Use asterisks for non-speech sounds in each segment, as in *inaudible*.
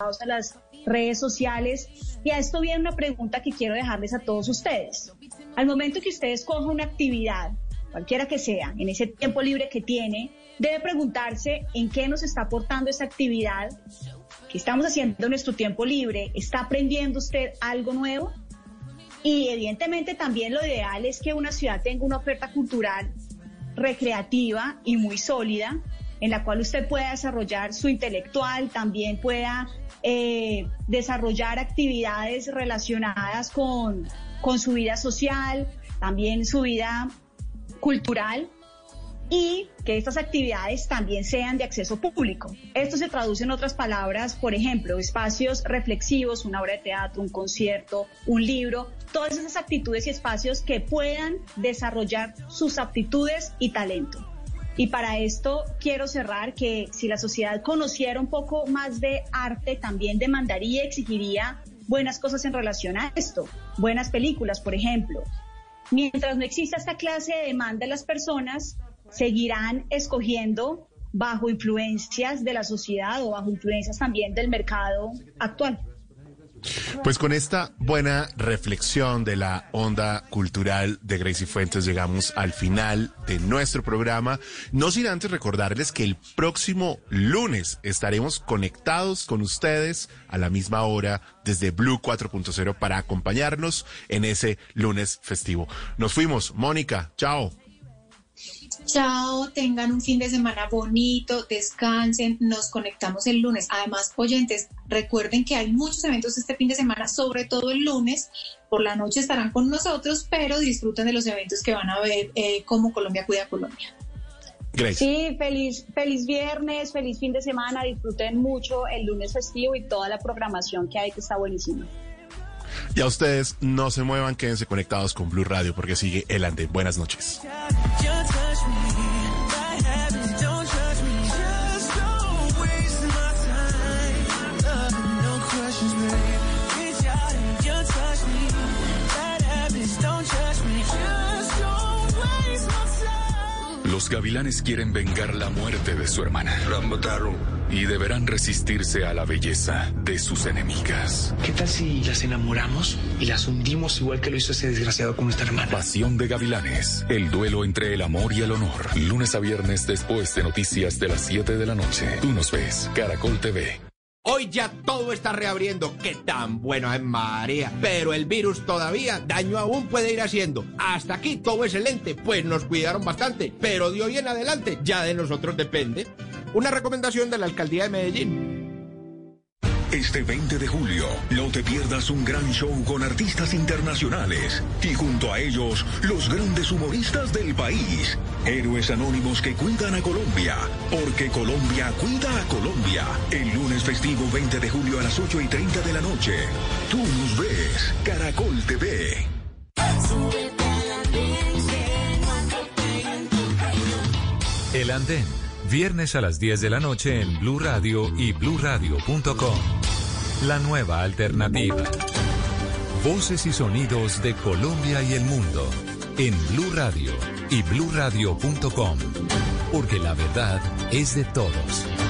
a las redes sociales. Y a esto viene una pregunta que quiero dejarles a todos ustedes. Al momento que ustedes cojan una actividad, cualquiera que sea, en ese tiempo libre que tiene, debe preguntarse en qué nos está aportando esa actividad, qué estamos haciendo en nuestro tiempo libre, ¿está aprendiendo usted algo nuevo? Y evidentemente también lo ideal es que una ciudad tenga una oferta cultural recreativa y muy sólida, en la cual usted pueda desarrollar su intelectual, también pueda eh, desarrollar actividades relacionadas con, con su vida social, también su vida cultural y que estas actividades también sean de acceso público. Esto se traduce en otras palabras, por ejemplo, espacios reflexivos, una obra de teatro, un concierto, un libro, todas esas actitudes y espacios que puedan desarrollar sus aptitudes y talento. Y para esto quiero cerrar que si la sociedad conociera un poco más de arte, también demandaría, exigiría buenas cosas en relación a esto, buenas películas, por ejemplo. Mientras no exista esta clase de demanda de las personas, seguirán escogiendo bajo influencias de la sociedad o bajo influencias también del mercado actual. Pues con esta buena reflexión de la onda cultural de Gracie Fuentes llegamos al final de nuestro programa. No sin antes recordarles que el próximo lunes estaremos conectados con ustedes a la misma hora desde Blue 4.0 para acompañarnos en ese lunes festivo. Nos fuimos. Mónica, chao. Chao, tengan un fin de semana bonito, descansen, nos conectamos el lunes. Además, oyentes, recuerden que hay muchos eventos este fin de semana, sobre todo el lunes. Por la noche estarán con nosotros, pero disfruten de los eventos que van a ver eh, como Colombia cuida a Colombia. Sí, feliz, feliz viernes, feliz fin de semana, disfruten mucho el lunes festivo y toda la programación que hay que está buenísima. Y a ustedes no se muevan, quédense conectados con Blue Radio porque sigue el andén. Buenas noches. Los gavilanes quieren vengar la muerte de su hermana. La mataron. Y deberán resistirse a la belleza de sus enemigas. ¿Qué tal si las enamoramos y las hundimos igual que lo hizo ese desgraciado con nuestra hermana? Pasión de gavilanes. El duelo entre el amor y el honor. Lunes a viernes después de noticias de las 7 de la noche. Tú nos ves. Caracol TV. Hoy ya todo está reabriendo. Qué tan bueno es María. Pero el virus todavía daño aún puede ir haciendo. Hasta aquí todo excelente, pues nos cuidaron bastante. Pero de hoy en adelante ya de nosotros depende. Una recomendación de la alcaldía de Medellín. Este 20 de julio, no te pierdas un gran show con artistas internacionales y junto a ellos los grandes humoristas del país, héroes anónimos que cuidan a Colombia, porque Colombia cuida a Colombia. El lunes festivo 20 de julio a las 8 y 30 de la noche. Tú nos ves, Caracol TV. El Andén, viernes a las 10 de la noche en Blue Radio y bluradio.com. La nueva alternativa. Voces y sonidos de Colombia y el mundo en Blue Radio y bluradio.com. Porque la verdad es de todos.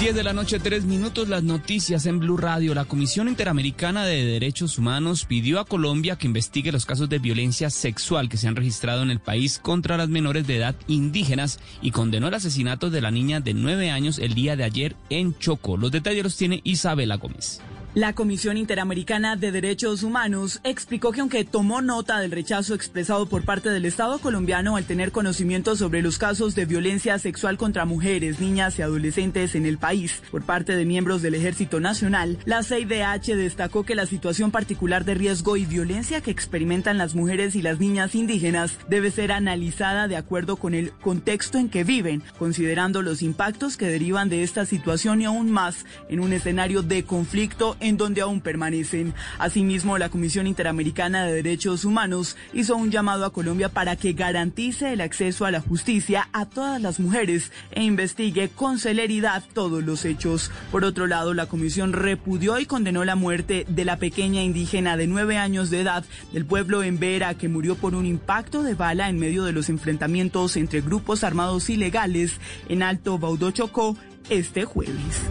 10 de la noche, 3 minutos, las noticias en Blue Radio. La Comisión Interamericana de Derechos Humanos pidió a Colombia que investigue los casos de violencia sexual que se han registrado en el país contra las menores de edad indígenas y condenó el asesinato de la niña de 9 años el día de ayer en Choco. Los detalles los tiene Isabela Gómez. La Comisión Interamericana de Derechos Humanos explicó que aunque tomó nota del rechazo expresado por parte del Estado colombiano al tener conocimiento sobre los casos de violencia sexual contra mujeres, niñas y adolescentes en el país por parte de miembros del Ejército Nacional, la CIDH destacó que la situación particular de riesgo y violencia que experimentan las mujeres y las niñas indígenas debe ser analizada de acuerdo con el contexto en que viven, considerando los impactos que derivan de esta situación y aún más en un escenario de conflicto en donde aún permanecen. Asimismo, la Comisión Interamericana de Derechos Humanos hizo un llamado a Colombia para que garantice el acceso a la justicia a todas las mujeres e investigue con celeridad todos los hechos. Por otro lado, la Comisión repudió y condenó la muerte de la pequeña indígena de nueve años de edad del pueblo en Vera que murió por un impacto de bala en medio de los enfrentamientos entre grupos armados ilegales en Alto Baudó Chocó este jueves.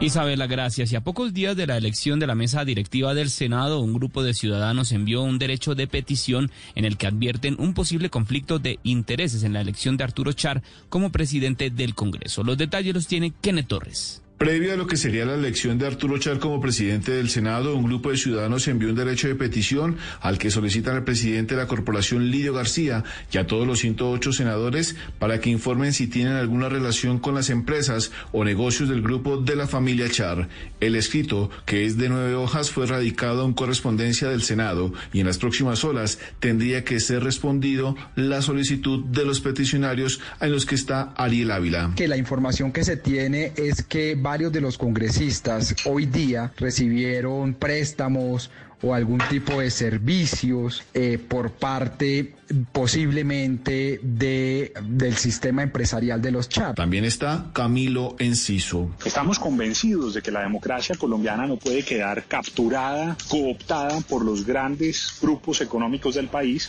Isabela, gracias. Y a pocos días de la elección de la mesa directiva del Senado, un grupo de ciudadanos envió un derecho de petición en el que advierten un posible conflicto de intereses en la elección de Arturo Char como presidente del Congreso. Los detalles los tiene Kenneth Torres. Previo a lo que sería la elección de Arturo Char como presidente del Senado, un grupo de ciudadanos envió un derecho de petición al que solicitan al presidente de la corporación Lidio García y a todos los 108 senadores para que informen si tienen alguna relación con las empresas o negocios del grupo de la familia Char. El escrito, que es de nueve hojas, fue radicado en correspondencia del Senado y en las próximas horas tendría que ser respondido la solicitud de los peticionarios en los que está Ariel Ávila. Que la información que se tiene es que varios de los congresistas hoy día recibieron préstamos o algún tipo de servicios eh, por parte posiblemente de, del sistema empresarial de los chat. También está Camilo Enciso. Estamos convencidos de que la democracia colombiana no puede quedar capturada, cooptada por los grandes grupos económicos del país,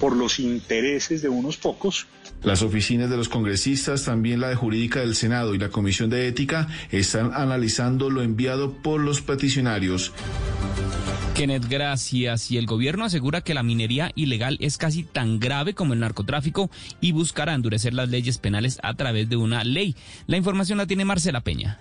por los intereses de unos pocos las oficinas de los congresistas, también la de Jurídica del Senado y la Comisión de Ética están analizando lo enviado por los peticionarios. Kenneth, gracias. Y el gobierno asegura que la minería ilegal es casi tan grave como el narcotráfico y buscará endurecer las leyes penales a través de una ley. La información la tiene Marcela Peña.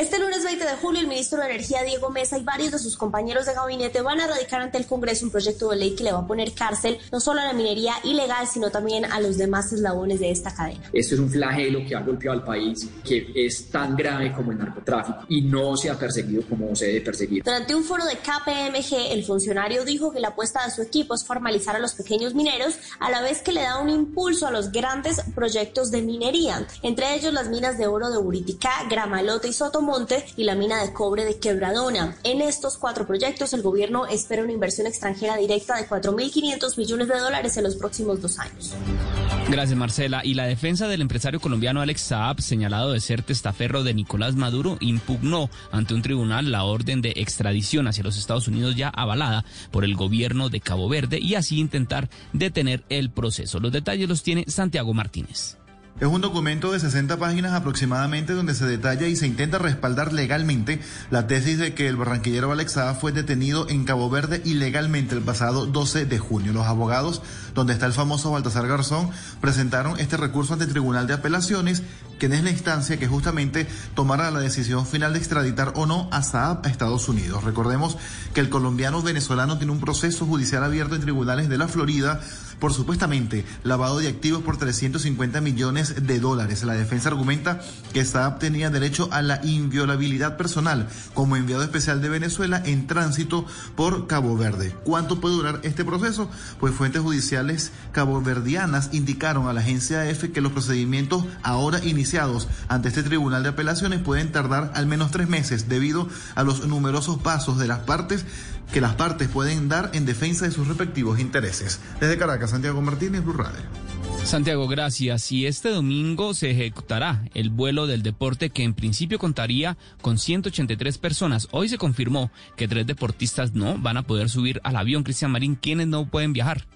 Este lunes 20 de julio, el ministro de Energía, Diego Mesa, y varios de sus compañeros de gabinete van a radicar ante el Congreso un proyecto de ley que le va a poner cárcel no solo a la minería ilegal, sino también a los demás eslabones de esta cadena. Esto es un flagelo que ha golpeado al país, que es tan grave como el narcotráfico y no se ha perseguido como se debe perseguir. Durante un foro de KPMG, el funcionario dijo que la apuesta de su equipo es formalizar a los pequeños mineros, a la vez que le da un impulso a los grandes proyectos de minería, entre ellos las minas de oro de Buriticá, Gramalote y Soto Monte y la mina de cobre de Quebradona. En estos cuatro proyectos, el gobierno espera una inversión extranjera directa de 4.500 millones de dólares en los próximos dos años. Gracias, Marcela. Y la defensa del empresario colombiano Alex Saab, señalado de ser testaferro de Nicolás Maduro, impugnó ante un tribunal la orden de extradición hacia los Estados Unidos ya avalada por el gobierno de Cabo Verde y así intentar detener el proceso. Los detalles los tiene Santiago Martínez. Es un documento de 60 páginas aproximadamente donde se detalla y se intenta respaldar legalmente la tesis de que el barranquillero Alex fue detenido en Cabo Verde ilegalmente el pasado 12 de junio. Los abogados, donde está el famoso Baltasar Garzón, presentaron este recurso ante el Tribunal de Apelaciones, que es la instancia que justamente tomará la decisión final de extraditar o no a Saab a Estados Unidos. Recordemos que el colombiano venezolano tiene un proceso judicial abierto en tribunales de la Florida por supuestamente lavado de activos por 350 millones de dólares. La defensa argumenta que Saab tenía derecho a la inviolabilidad personal como enviado especial de Venezuela en tránsito por Cabo Verde. ¿Cuánto puede durar este proceso? Pues fuentes judiciales caboverdianas indicaron a la agencia EFE que los procedimientos ahora iniciados ante este tribunal de apelaciones pueden tardar al menos tres meses debido a los numerosos pasos de las partes que las partes pueden dar en defensa de sus respectivos intereses. Desde Caracas, Santiago Martínez, Blue. Santiago, gracias. Y este domingo se ejecutará el vuelo del deporte que en principio contaría con 183 personas. Hoy se confirmó que tres deportistas no van a poder subir al avión Cristian Marín, quienes no pueden viajar.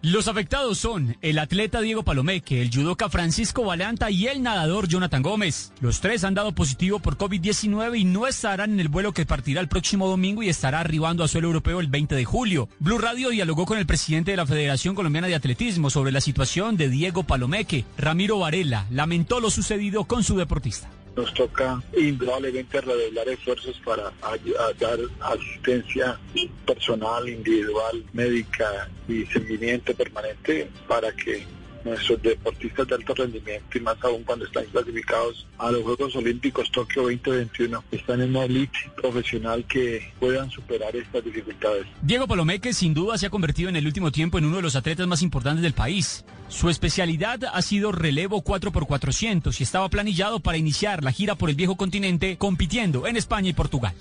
Los afectados son el atleta Diego Palomeque, el judoka Francisco Valanta y el nadador Jonathan Gómez. Los tres han dado positivo por COVID-19 y no estarán en el vuelo que partirá el próximo domingo y estará arribando a suelo europeo el 20 de julio. Blue Radio dialogó con el presidente de la Federación Colombiana de Atletismo sobre la situación de Diego Palomeque. Ramiro Varela lamentó lo sucedido con su deportista nos toca indudablemente redoblar esfuerzos para dar asistencia personal, individual, médica y seguimiento permanente para que nuestros deportistas de alto rendimiento y más aún cuando están clasificados a los Juegos Olímpicos Tokio 2021 están en una elite profesional que puedan superar estas dificultades. Diego Palomeque sin duda se ha convertido en el último tiempo en uno de los atletas más importantes del país. Su especialidad ha sido relevo 4x400 y estaba planillado para iniciar la gira por el viejo continente compitiendo en España y Portugal.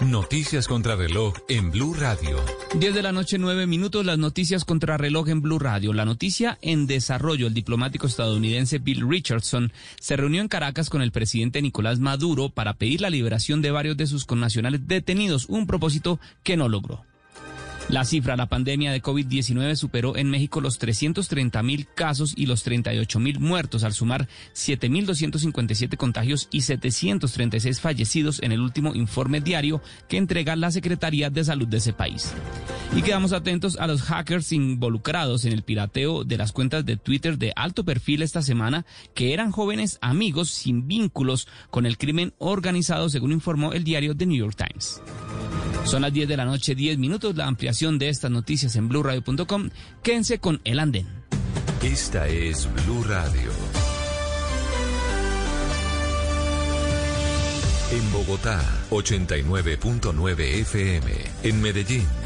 Noticias contra reloj en Blue Radio. 10 de la noche, 9 minutos, las noticias contra reloj en Blue Radio. La noticia en desarrollo, el diplomático estadounidense Bill Richardson se reunió en Caracas con el presidente Nicolás Maduro para pedir la liberación de varios de sus connacionales detenidos, un propósito que no logró. La cifra, la pandemia de COVID-19 superó en México los 330 mil casos y los 38 mil muertos, al sumar 7.257 contagios y 736 fallecidos en el último informe diario que entrega la Secretaría de Salud de ese país. Y quedamos atentos a los hackers involucrados en el pirateo de las cuentas de Twitter de alto perfil esta semana, que eran jóvenes amigos sin vínculos con el crimen organizado, según informó el diario The New York Times. Son las 10 de la noche, 10 minutos. La ampliación de estas noticias en blurradio.com. Quédense con el andén. Esta es Blue Radio. En Bogotá, 89.9 FM. En Medellín.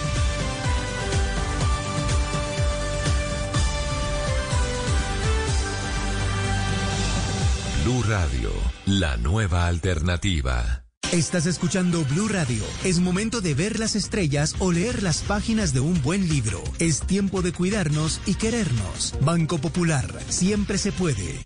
Blue Radio, la nueva alternativa. Estás escuchando Blue Radio. Es momento de ver las estrellas o leer las páginas de un buen libro. Es tiempo de cuidarnos y querernos. Banco Popular, siempre se puede.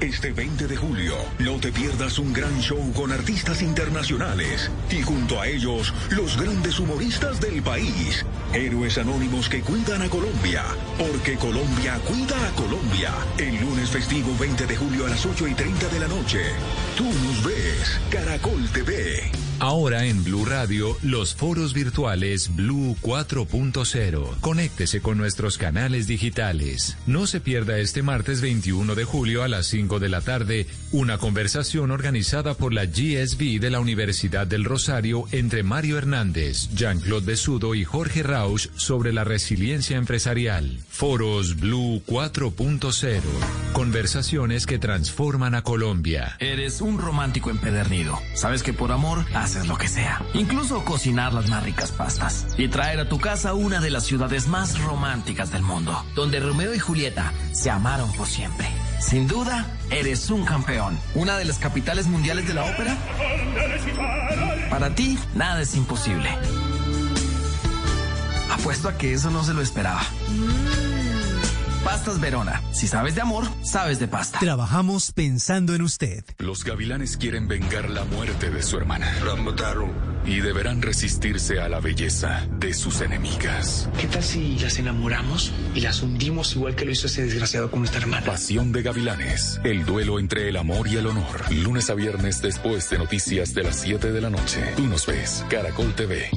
Este 20 de julio, no te pierdas un gran show con artistas internacionales y junto a ellos, los grandes humoristas del país. Héroes anónimos que cuidan a Colombia, porque Colombia cuida a Colombia. El lunes festivo 20 de julio a las 8 y 30 de la noche. Tú nos ves, Caracol TV. Ahora en Blue Radio, los foros virtuales Blue 4.0. Conéctese con nuestros canales digitales. No se pierda este martes 21 de julio a las 5 de la tarde una conversación organizada por la GSB de la Universidad del Rosario entre Mario Hernández, Jean-Claude Besudo y Jorge Rausch sobre la resiliencia empresarial. Foros Blue 4.0. Conversaciones que transforman a Colombia. Eres un romántico empedernido. Sabes que por amor haces lo que sea. Incluso cocinar las más ricas pastas. Y traer a tu casa una de las ciudades más románticas del mundo. Donde Romeo y Julieta se amaron por siempre. Sin duda, eres un campeón. Una de las capitales mundiales de la ópera. Para ti, nada es imposible. Apuesto a que eso no se lo esperaba. Pastas Verona. Si sabes de amor, sabes de pasta. Trabajamos pensando en usted. Los gavilanes quieren vengar la muerte de su hermana. La mataron. Y deberán resistirse a la belleza de sus enemigas. ¿Qué tal si las enamoramos y las hundimos igual que lo hizo ese desgraciado con nuestra hermana? Pasión de gavilanes. El duelo entre el amor y el honor. Lunes a viernes después de noticias de las 7 de la noche. Tú nos ves. Caracol TV.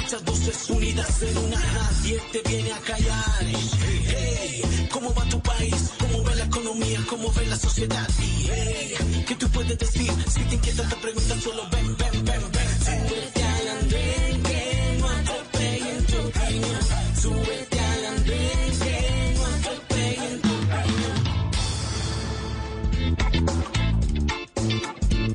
Muchas voces unidas en una, nadie te viene a callar. Hey, ¿cómo va tu país? ¿Cómo va la economía? ¿Cómo ve la sociedad. Y hey, ¿qué tú puedes decir? Si te inquietan te preguntan, solo ven,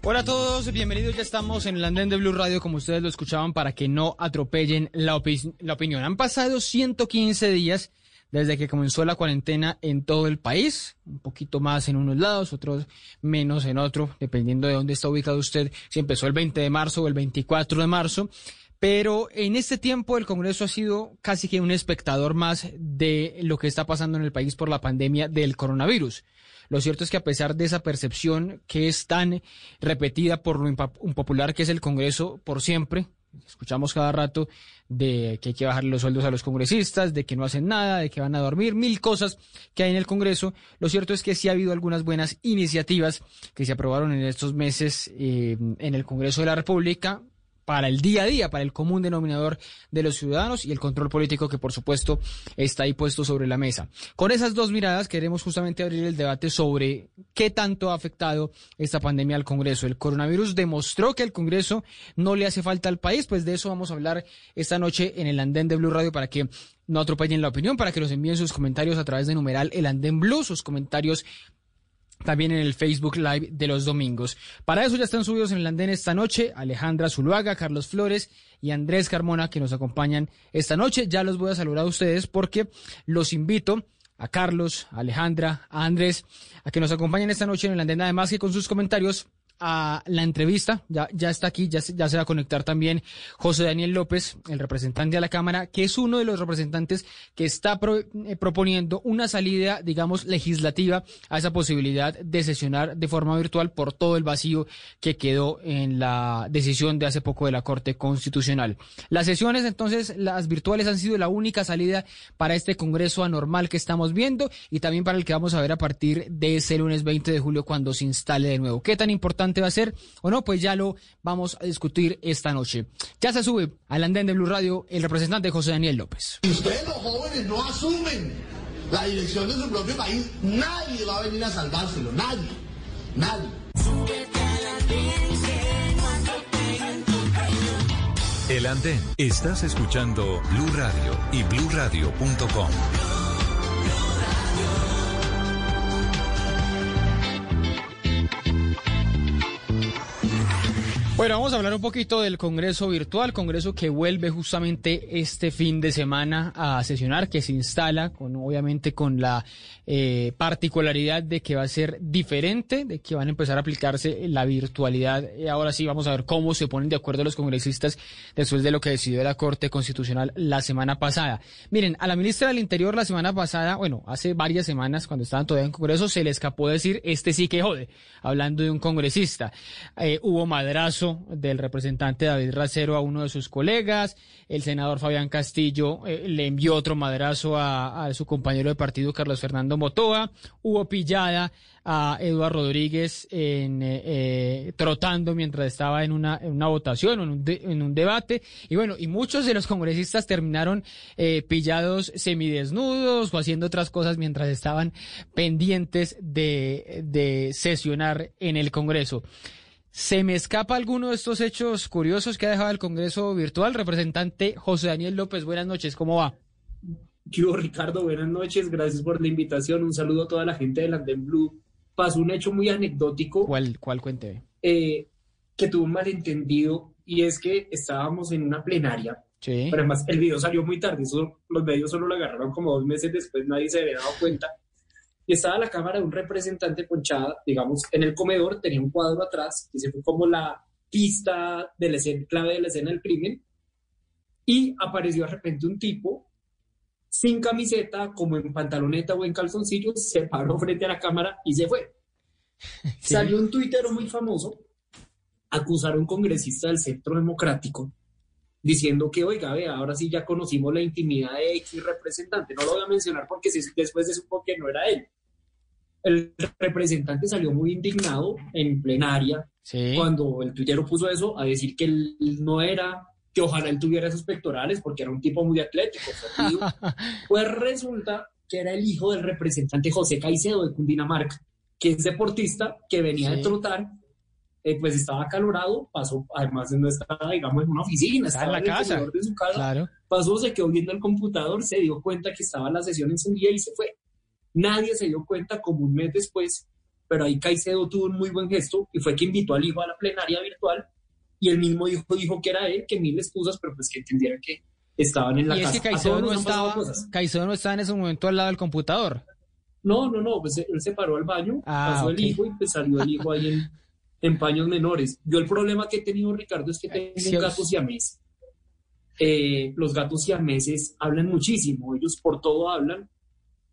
Hola a todos, bienvenidos. Ya estamos en el andén de Blue Radio, como ustedes lo escuchaban, para que no atropellen la, la opinión. Han pasado 115 días desde que comenzó la cuarentena en todo el país, un poquito más en unos lados, otros menos en otro, dependiendo de dónde está ubicado usted, si empezó el 20 de marzo o el 24 de marzo. Pero en este tiempo el Congreso ha sido casi que un espectador más de lo que está pasando en el país por la pandemia del coronavirus. Lo cierto es que a pesar de esa percepción que es tan repetida por lo impopular que es el Congreso por siempre, escuchamos cada rato de que hay que bajarle los sueldos a los congresistas, de que no hacen nada, de que van a dormir, mil cosas que hay en el Congreso. Lo cierto es que sí ha habido algunas buenas iniciativas que se aprobaron en estos meses eh, en el Congreso de la República para el día a día, para el común denominador de los ciudadanos y el control político que por supuesto está ahí puesto sobre la mesa. Con esas dos miradas queremos justamente abrir el debate sobre qué tanto ha afectado esta pandemia al Congreso. El coronavirus demostró que el Congreso no le hace falta al país, pues de eso vamos a hablar esta noche en el andén de Blue Radio para que no atropellen la opinión, para que nos envíen sus comentarios a través de numeral el andén blue, sus comentarios también en el Facebook Live de los domingos. Para eso ya están subidos en el andén esta noche Alejandra Zuluaga, Carlos Flores y Andrés Carmona que nos acompañan esta noche. Ya los voy a saludar a ustedes porque los invito a Carlos, a Alejandra, a Andrés, a que nos acompañen esta noche en el andén, además que con sus comentarios a la entrevista. Ya, ya está aquí, ya, ya se va a conectar también José Daniel López, el representante de la Cámara, que es uno de los representantes que está pro- eh, proponiendo una salida, digamos, legislativa a esa posibilidad de sesionar de forma virtual por todo el vacío que quedó en la decisión de hace poco de la Corte Constitucional. Las sesiones, entonces, las virtuales han sido la única salida para este Congreso anormal que estamos viendo y también para el que vamos a ver a partir de ese lunes 20 de julio cuando se instale de nuevo. ¿Qué tan importante va a ser o no? Pues ya lo vamos a discutir esta noche. Ya se sube al andén de Blue Radio el representante José Daniel López. Si ustedes los jóvenes no asumen la dirección de su propio país, nadie va a venir a salvárselo, nadie, nadie. El andén. Estás escuchando Blue Radio y bluradio.com. Bueno, vamos a hablar un poquito del Congreso virtual, Congreso que vuelve justamente este fin de semana a sesionar, que se instala, con obviamente con la eh, particularidad de que va a ser diferente, de que van a empezar a aplicarse la virtualidad. Ahora sí vamos a ver cómo se ponen de acuerdo los congresistas después de lo que decidió la Corte Constitucional la semana pasada. Miren, a la ministra del Interior la semana pasada, bueno, hace varias semanas, cuando estaban todavía en Congreso, se le escapó decir, este sí que jode, hablando de un congresista. Eh, hubo madrazo del representante David Racero a uno de sus colegas, el senador Fabián Castillo eh, le envió otro madrazo a, su compañero de partido Carlos Fernando Motoa, hubo pillada a Eduardo Rodríguez en, eh, eh, trotando mientras estaba en una, votación o en un, en un debate. Y bueno, y muchos de los congresistas terminaron pillados semidesnudos o haciendo otras cosas mientras estaban pendientes de, de sesionar en el Congreso. ¿Se me escapa alguno de estos hechos curiosos que ha dejado el Congreso virtual? Representante José Daniel López, buenas noches, ¿cómo va? ¿Qué hubo, Ricardo? Buenas noches, gracias por la invitación. Un saludo a toda la gente del Andén Blue. Pasó un hecho muy anecdótico. ¿Cuál, cuál cuente? eh, que tuvo un malentendido y es que estábamos en una plenaria. Sí. Pero además el video salió muy tarde, eso, los medios solo lo agarraron como dos meses después, nadie se había dado cuenta. Y estaba la cámara de un representante ponchada, digamos, en el comedor, tenía un cuadro atrás, que se fue como la pista de la escena, clave de la escena del crimen, y apareció de repente un tipo sin camiseta, como en pantaloneta o en calzoncillos, se paró frente a la cámara y se fue. *laughs* Salió un tuitero muy famoso, acusar a un congresista del Centro Democrático, diciendo que, oiga, vea, ahora sí ya conocimos la intimidad de X representante. No lo voy a mencionar porque después se supo que no era él. El representante salió muy indignado en plenaria cuando el tuitero puso eso a decir que él no era, que ojalá él tuviera esos pectorales porque era un tipo muy atlético. *laughs* pues resulta que era el hijo del representante José Caicedo de Cundinamarca, que es deportista, que venía de trotar, eh, pues estaba acalorado, pasó, además no estaba, digamos, en una oficina, Estaba en la casa. de su casa, Claro. pasó, se quedó viendo el computador, se dio cuenta que estaba la sesión encendida y se fue. Nadie se dio cuenta como un mes después, pero ahí Caicedo tuvo un muy buen gesto y fue que invitó al hijo a la plenaria virtual y el mismo hijo dijo que era él, que mil excusas, pero pues que entendieran que estaban en la Y es casa. que Caicedo no, estaba. Caicedo no estaba en ese momento al lado del computador. No, no, no, pues él se paró al baño, Ah, pasó el hijo y pues salió el hijo ahí en, en paños menores. Yo el problema que he tenido, Ricardo, es que tengo un gato siamés. Eh, los gatos siameses hablan muchísimo, ellos por todo hablan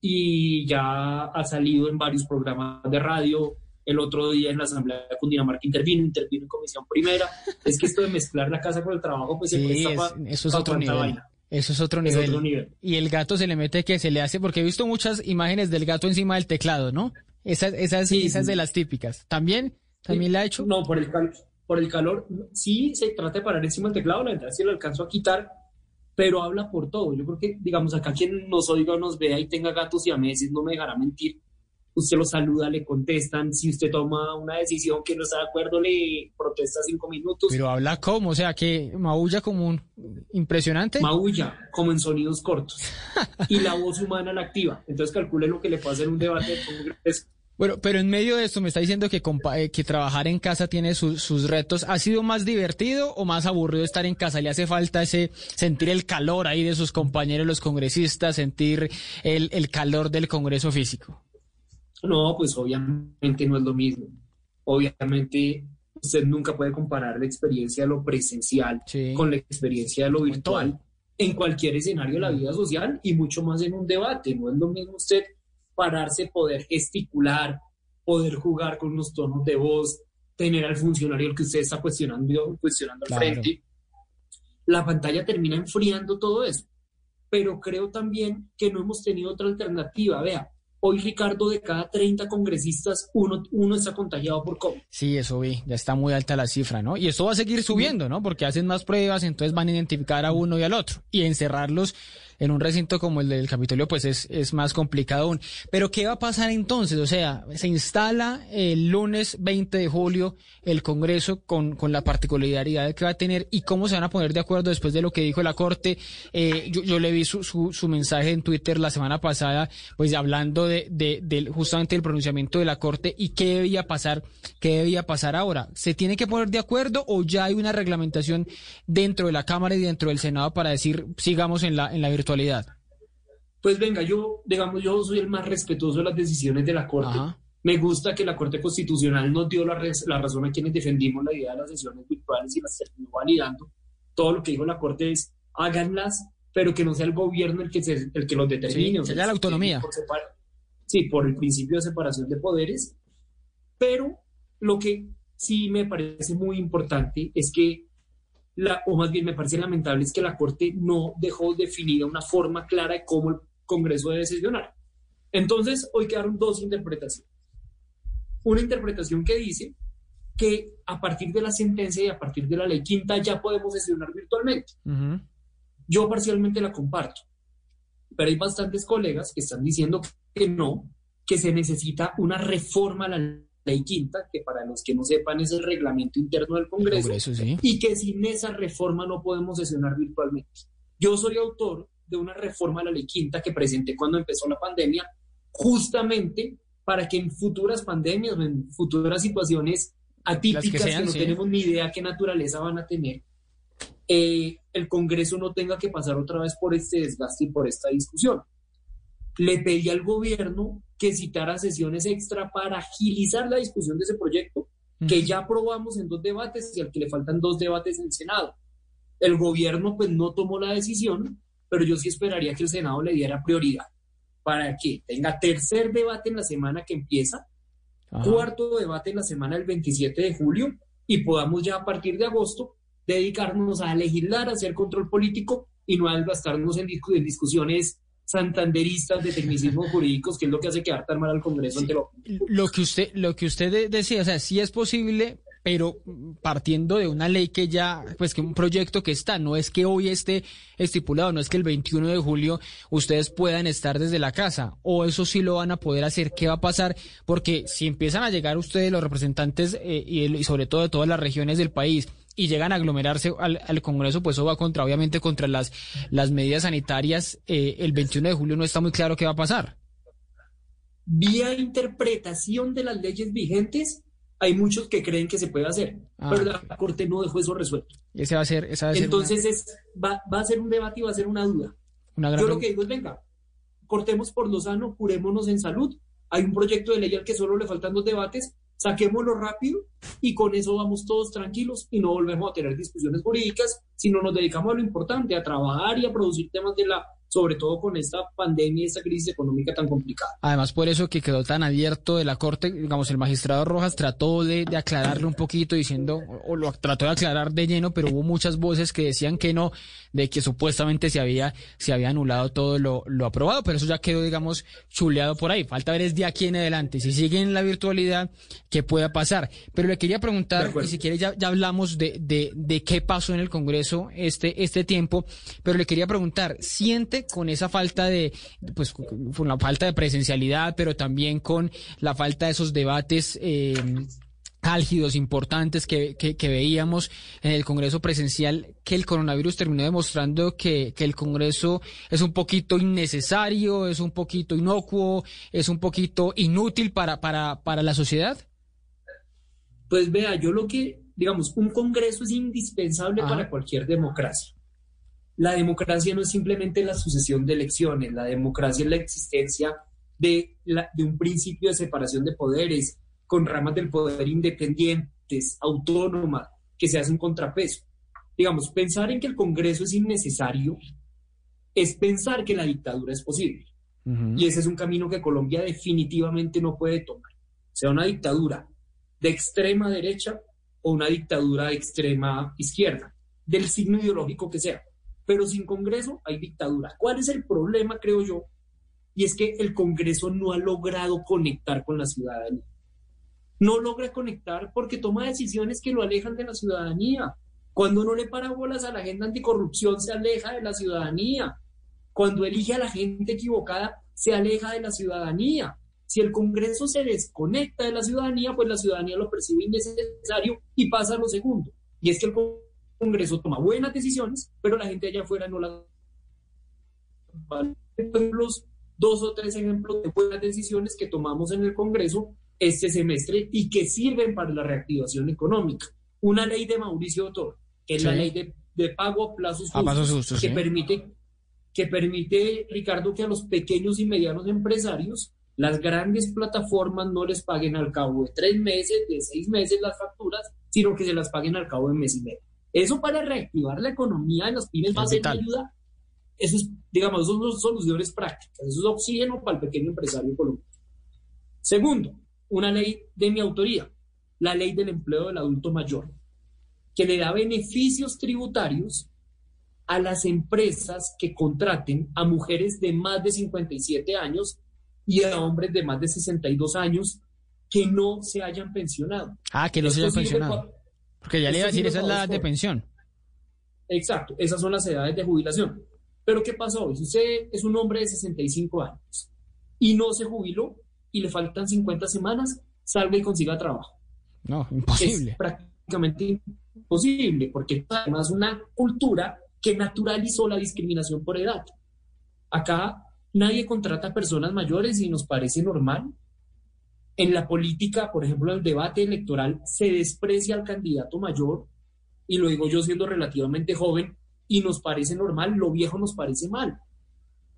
y ya ha salido en varios programas de radio. El otro día en la Asamblea de Cundinamarca intervino, intervino en Comisión Primera. Es que esto de mezclar la casa con el trabajo, pues se Sí, presta es- pa- eso es pa' otro nivel. vaina. Eso es otro Es nivel. otro nivel. Y el gato se le mete que se le hace, porque he visto muchas imágenes del gato encima del teclado, ¿no? Esas, esas, Sí, esas de las típicas. ¿También? ¿También la ha hecho? No, por el, por el calor. Sí, se trata de parar encima del teclado, la verdad sí lo alcanzo a quitar, pero habla por todo. Yo creo que, digamos, acá quien nos oiga o nos vea y tenga gatos y a meses no me dejará mentir. Usted lo saluda, le contestan. Si usted toma una decisión que no está de acuerdo, le protesta cinco minutos. Pero habla como, o sea, que maulla como un impresionante. Maulla, como en sonidos cortos. *laughs* y la voz humana la activa. Entonces calcule lo que le pasa en un debate de Congreso. Bueno, pero en medio de esto me está diciendo que, eh, que trabajar en casa tiene su- sus retos. ¿Ha sido más divertido o más aburrido estar en casa? ¿Le hace falta ese sentir el calor ahí de sus compañeros, los congresistas, sentir el, el calor del Congreso físico? No, pues obviamente no es lo mismo. Obviamente usted nunca puede comparar la experiencia de lo presencial con la experiencia de lo virtual en cualquier escenario de la vida social y mucho más en un debate. No es lo mismo usted pararse, poder gesticular, poder jugar con los tonos de voz, tener al funcionario al que usted está cuestionando, cuestionando al Claro. frente. La pantalla termina enfriando todo eso. Pero creo también que no hemos tenido otra alternativa. Vea, hoy Ricardo, de cada 30 congresistas, uno, uno está contagiado por COVID. Sí, eso vi, ya está muy alta la cifra, ¿no? Y esto va a seguir subiendo, ¿no? Porque hacen más pruebas, entonces van a identificar a uno y al otro. Y encerrarlos en un recinto como el del Capitolio, pues es, es más complicado aún. Pero ¿qué va a pasar entonces? O sea, se instala el lunes 20 de julio el Congreso con, con la particularidad que va a tener y cómo se van a poner de acuerdo después de lo que dijo la Corte. Eh, yo, le vi su, su, su mensaje en Twitter la semana pasada, pues hablando de, de, del- justamente del pronunciamiento de la Corte y qué debía pasar, qué debía pasar ahora. ¿Se tiene que poner de acuerdo o ya hay una reglamentación dentro de la Cámara y dentro del Senado para decir sigamos en la, en la virtualidad? Pues venga, yo, digamos, yo soy el más respetuoso de las decisiones de la Corte. Me gusta que la Corte Constitucional nos dio la, res- la razón a quienes defendimos la idea de las sesiones virtuales y las terminó validando. Todo lo que dijo la Corte es háganlas, pero que no sea el gobierno el que, se- el que los determine. Sí, o sea, la autonomía. por sí, por el principio de separación de poderes. Pero lo que sí me parece muy importante es que la, o más bien me parece lamentable es que la Corte no dejó definida una forma clara de cómo el Congreso debe sesionar. Entonces, hoy quedaron dos interpretaciones. Una interpretación que dice que a partir de la sentencia y a partir de la ley quinta ya podemos sesionar virtualmente. Yo parcialmente la comparto, pero hay bastantes colegas que están diciendo que no, que se necesita una reforma a la ley quinta, que para los que no sepan es el reglamento interno del Congreso, Congreso, sí. y que sin esa reforma no podemos sesionar virtualmente. Yo soy autor de una reforma a la ley quinta que presenté cuando empezó la pandemia, justamente para que en futuras pandemias o en futuras situaciones atípicas que, sean, no sí. tenemos ni idea qué naturaleza van a tener, eh, el Congreso no tenga que pasar otra vez por este desgaste y por esta discusión. Le pedí al gobierno que citara sesiones extra para agilizar la discusión de ese proyecto, que ya aprobamos en dos debates y al que le faltan dos debates en el Senado. El gobierno pues no tomó la decisión, pero yo sí esperaría que el Senado le diera prioridad para que tenga tercer debate en la semana que empieza, Ajá. cuarto debate en la semana del 27 de julio y podamos ya a partir de agosto dedicarnos a legislar, a hacer control político y no a en, discu- en discusiones santanderistas de tecnicismos jurídicos, que es lo que hace quedar tan mal al Congreso ante lo Lo que usted, lo que usted de- decía, o sea, sí es posible pero partiendo de una ley que ya, pues que un proyecto que está, no es que hoy esté estipulado, no es que el 21 de julio ustedes puedan estar desde la casa, o eso sí lo van a poder hacer, ¿qué va a pasar? Porque si empiezan a llegar ustedes, los representantes eh, y, el- y sobre todo de todas las regiones del país, y llegan a aglomerarse al, al Congreso, pues eso va contra, obviamente, contra las, las medidas sanitarias. Eh, el 21 de julio no está muy claro qué va a pasar. Vía interpretación de las leyes vigentes, hay muchos que creen que se puede hacer, Ah. pero la Corte no dejó eso resuelto. Ese va a ser, esa va a ser Entonces es, va, va a ser un debate y va a ser una duda. una, una gran Yo lo que digo es, venga, cortemos por lo sano, curémonos en salud. Hay un proyecto de ley al que solo le faltan dos debates, saquémoslo rápido y con eso vamos todos tranquilos y no volvemos a tener discusiones jurídicas, sino nos dedicamos a lo importante, a trabajar y a producir temas de la, sobre todo con esta pandemia y esta crisis económica tan complicada. Además, por eso que quedó tan abierto de la Corte, digamos, el magistrado Rojas trató de, de aclararle un poquito diciendo, o, o lo trató de aclarar de lleno, pero hubo muchas voces que decían que no, de que supuestamente se había, se había anulado todo lo, lo aprobado, pero eso ya quedó, digamos, chuleado por ahí. Falta ver es de aquí en adelante, si sigue en la virtualidad, qué pueda pasar. Pero le quería preguntar, y si quiere ya, ya hablamos de, de, de qué pasó en el Congreso este, este tiempo, pero le quería preguntar, ¿siente con esa falta de, pues, con la falta de presencialidad, pero también con la falta de esos debates eh, álgidos, importantes que, que, que veíamos en el Congreso presencial, que el coronavirus terminó demostrando que, que el Congreso es un poquito innecesario, es un poquito inocuo, es un poquito inútil para, para, para la sociedad? Pues vea, yo lo que, digamos, un Congreso es indispensable Ajá. para cualquier democracia. La democracia no es simplemente la sucesión de elecciones, la democracia es la existencia de, la- de un principio de separación de poderes, con ramas del poder independientes, autónomas, que se hace un contrapeso. Digamos, pensar en que el Congreso es innecesario es pensar que la dictadura es posible. Y ese es un camino que Colombia definitivamente no puede tomar. Sea una dictadura de extrema derecha o una dictadura de extrema izquierda, del signo ideológico que sea. Pero sin Congreso hay dictadura. ¿Cuál es el problema, creo yo? Y es que el Congreso no ha logrado conectar con la ciudadanía. No logra conectar porque toma decisiones que lo alejan de la ciudadanía. Cuando no le para bolas a la agenda anticorrupción, se aleja de la ciudadanía. Cuando elige a la gente equivocada, se aleja de la ciudadanía. Si el Congreso se desconecta de la ciudadanía, pues la ciudadanía lo percibe innecesario y pasa a lo segundo. Y es que el Congreso toma buenas decisiones, pero la gente allá afuera no las... Ejemplos, dos o tres ejemplos de buenas decisiones que tomamos en el Congreso este semestre y que sirven para la reactivación económica. Una ley de Mauricio Toro, que es la ley de, de pago a plazos A plazos justos, justos, que sí. permite que permite, Ricardo, que a los pequeños y medianos empresarios las grandes plataformas no les paguen al cabo de tres meses, de seis meses las facturas, sino que se las paguen al cabo de mes y medio. Eso para reactivar la economía de las pymes va a ser una ayuda. Eso es, digamos, son soluciones prácticas. Eso es oxígeno para el pequeño empresario colombiano. Segundo, una ley de mi autoría, la ley del empleo del adulto mayor, que le da beneficios tributarios a las empresas que contraten a mujeres de más de 57 años y a hombres de más de 62 años que no se hayan pensionado. Ah, que no se hayan pensionado. Porque ya le iba a esto decir, esa es la de pensión. Exacto, esas son las edades de jubilación. Pero ¿qué hoy? Si usted es un hombre de 65 años y no se jubiló y le faltan 50 semanas, salga y consiga trabajo. No, imposible. Es prácticamente imposible, porque además una cultura que naturalizó la discriminación por edad. Acá nadie contrata a personas mayores y nos parece normal. En la política, por ejemplo, en el debate electoral, se desprecia al candidato mayor, y lo digo yo siendo relativamente joven, y nos parece normal, lo viejo nos parece mal.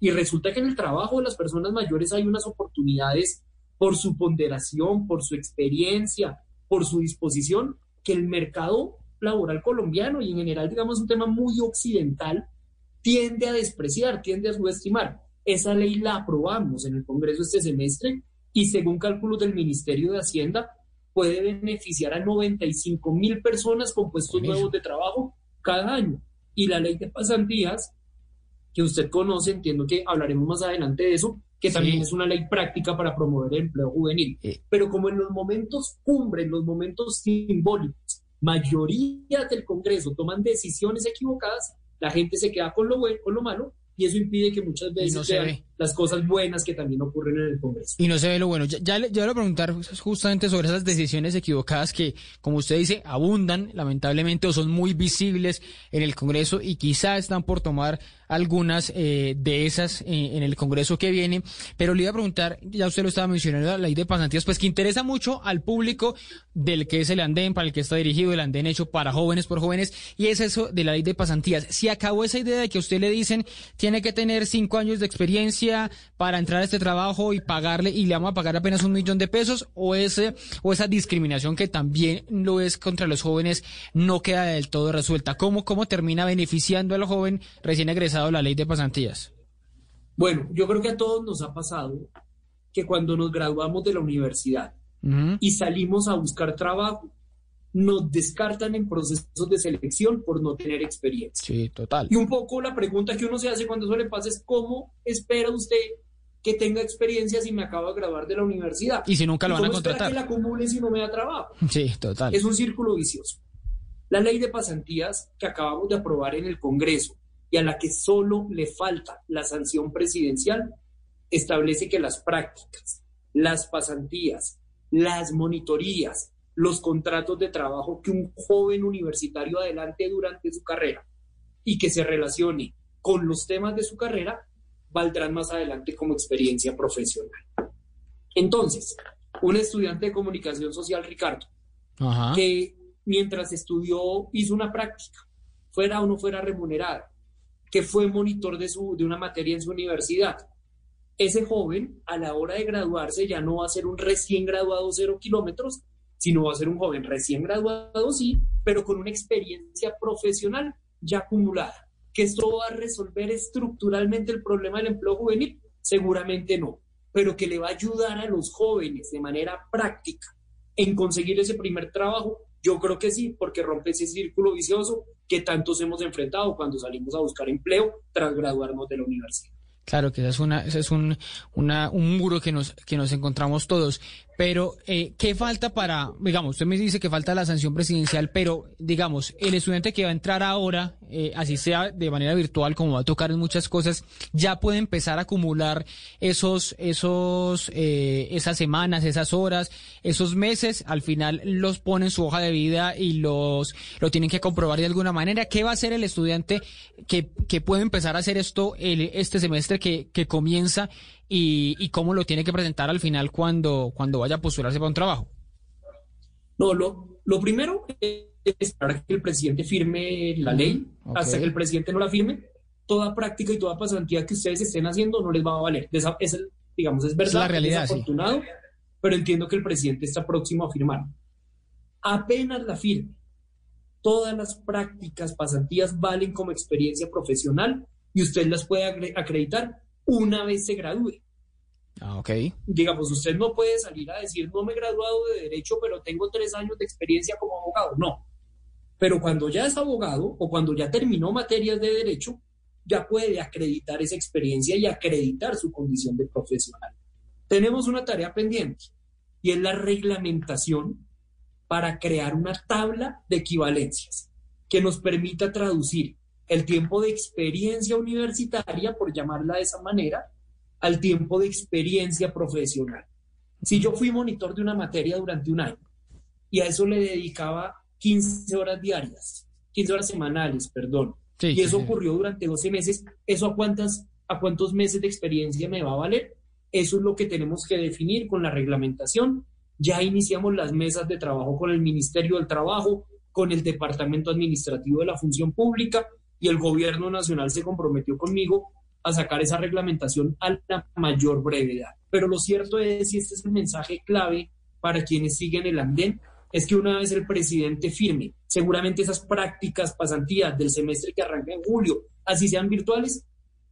Y resulta que en el trabajo de las personas mayores hay unas oportunidades por su ponderación, por su experiencia, por su disposición, que el mercado laboral colombiano y en general, digamos, un tema muy occidental, tiende a despreciar, tiende a subestimar. Esa ley la aprobamos en el Congreso este semestre y según cálculos del Ministerio de Hacienda, puede beneficiar a 95 mil personas con puestos nuevos de trabajo cada año. Y la ley de pasantías, que usted conoce, entiendo que hablaremos más adelante de eso, que también es una ley práctica para promover el empleo juvenil. Pero como en los momentos cumbre, en los momentos simbólicos, mayoría del Congreso toman decisiones equivocadas, la gente se queda con lo bueno, con lo malo, y eso impide que muchas veces no se vean ve. las cosas buenas que también ocurren en el Congreso. Y no se ve lo bueno. Ya, ya, le- ya le voy a preguntar justamente sobre esas decisiones equivocadas que, como usted dice, abundan lamentablemente o son muy visibles en el Congreso y quizá están por tomar algunas eh, de esas eh, en el Congreso que viene. Pero le iba a preguntar, ya usted lo estaba mencionando, la ley de pasantías, pues que interesa mucho al público del que es el andén, para el que está dirigido, el andén hecho para jóvenes por jóvenes, y es eso de la ley de pasantías. Si acabó esa idea de que a usted le dicen tiene que tener cinco años de experiencia para entrar a este trabajo y pagarle, y le vamos a pagar apenas un millón de pesos, o ese, o esa discriminación que también lo es contra los jóvenes no queda del todo resuelta. ¿Cómo, cómo termina beneficiando al joven recién egresado la ley de pasantías? Bueno, yo creo que a todos nos ha pasado que cuando nos graduamos de la universidad y salimos a buscar trabajo, nos descartan en procesos de selección por no tener experiencia. Sí, total. Y un poco la pregunta que uno se hace cuando eso le pasa es ¿cómo espera usted que tenga experiencia si me acabo de graduar de la universidad? Y si nunca lo van a contratar? que la acumule si no me da trabajo? Sí, total. Es un círculo vicioso. La ley de pasantías que acabamos de aprobar en el Congreso y a la que solo le falta la sanción presidencial establece que las prácticas, las pasantías, las monitorías, los contratos de trabajo que un joven universitario adelante durante su carrera y que se relacione con los temas de su carrera valdrán más adelante como experiencia profesional. Entonces, un estudiante de comunicación social, Ricardo, Ajá. que mientras estudió hizo una práctica, fuera o no fuera remunerada, que fue monitor de, su, de una materia en su universidad. Ese joven, a la hora de graduarse, ya no va a ser un recién graduado cero kilómetros, sino va a ser un joven recién graduado, sí, pero con una experiencia profesional ya acumulada. ¿Que esto va a resolver estructuralmente el problema del empleo juvenil? Seguramente no, pero que le va a ayudar a los jóvenes de manera práctica en conseguir ese primer trabajo, yo creo que sí, porque rompe ese círculo vicioso que tantos hemos enfrentado cuando salimos a buscar empleo tras graduarnos de la universidad. Claro que ese es, una, ese es un, una, un muro que nos, que nos encontramos todos. Pero, eh, ¿qué falta para, digamos, usted me dice que falta la sanción presidencial, pero, digamos, el estudiante que va a entrar ahora, eh, así sea de manera virtual, como va a tocar en muchas cosas, ya puede empezar a acumular esos, esos, eh, esas semanas, esas horas, esos meses, al final los pone en su hoja de vida y los, lo tienen que comprobar de alguna manera. ¿Qué va a hacer el estudiante que, que puede empezar a hacer esto el, este semestre que, que comienza y, y cómo lo tiene que presentar al final cuando, cuando vaya a postularse para un trabajo? No, lo, lo primero es esperar que el presidente firme la ley. Ok. Hasta que el presidente no la firme, toda práctica y toda pasantía que ustedes estén haciendo no les va a valer. Esa- es digamos, es verdad, la realidad, sí. desafortunado, pero entiendo que el presidente está próximo a firmar. Apenas la firme, todas las prácticas, pasantías valen como experiencia profesional y usted las puede acre- acreditar una vez se gradúe. Ah, ok. Digamos, usted no puede salir a decir, no me he graduado de derecho, pero tengo tres años de experiencia como abogado. No. Pero cuando ya es abogado o cuando ya terminó materias de derecho, ya puede acreditar esa experiencia y acreditar su condición de profesional. Tenemos una tarea pendiente y es la reglamentación para crear una tabla de equivalencias que nos permita traducir el tiempo de experiencia universitaria, por llamarla de esa manera, al tiempo de experiencia profesional. Si yo fui monitor de una materia durante un año y a eso le dedicaba 15 horas diarias, 15 horas semanales, perdón, Sí, y eso sí. ocurrió durante 12 meses, ¿eso a, cuántas, a cuántos meses de experiencia me va a valer? Eso es lo que tenemos que definir con la reglamentación. Ya iniciamos las mesas de trabajo con el Ministerio del Trabajo, con el Departamento Administrativo de la Función Pública y el Gobierno Nacional se comprometió conmigo a sacar esa reglamentación a la mayor brevedad. Pero lo cierto es, y este es el mensaje clave para quienes siguen el andén, es que una vez el presidente firme, seguramente esas prácticas, pasantías del semestre que arranca en julio, así sean virtuales,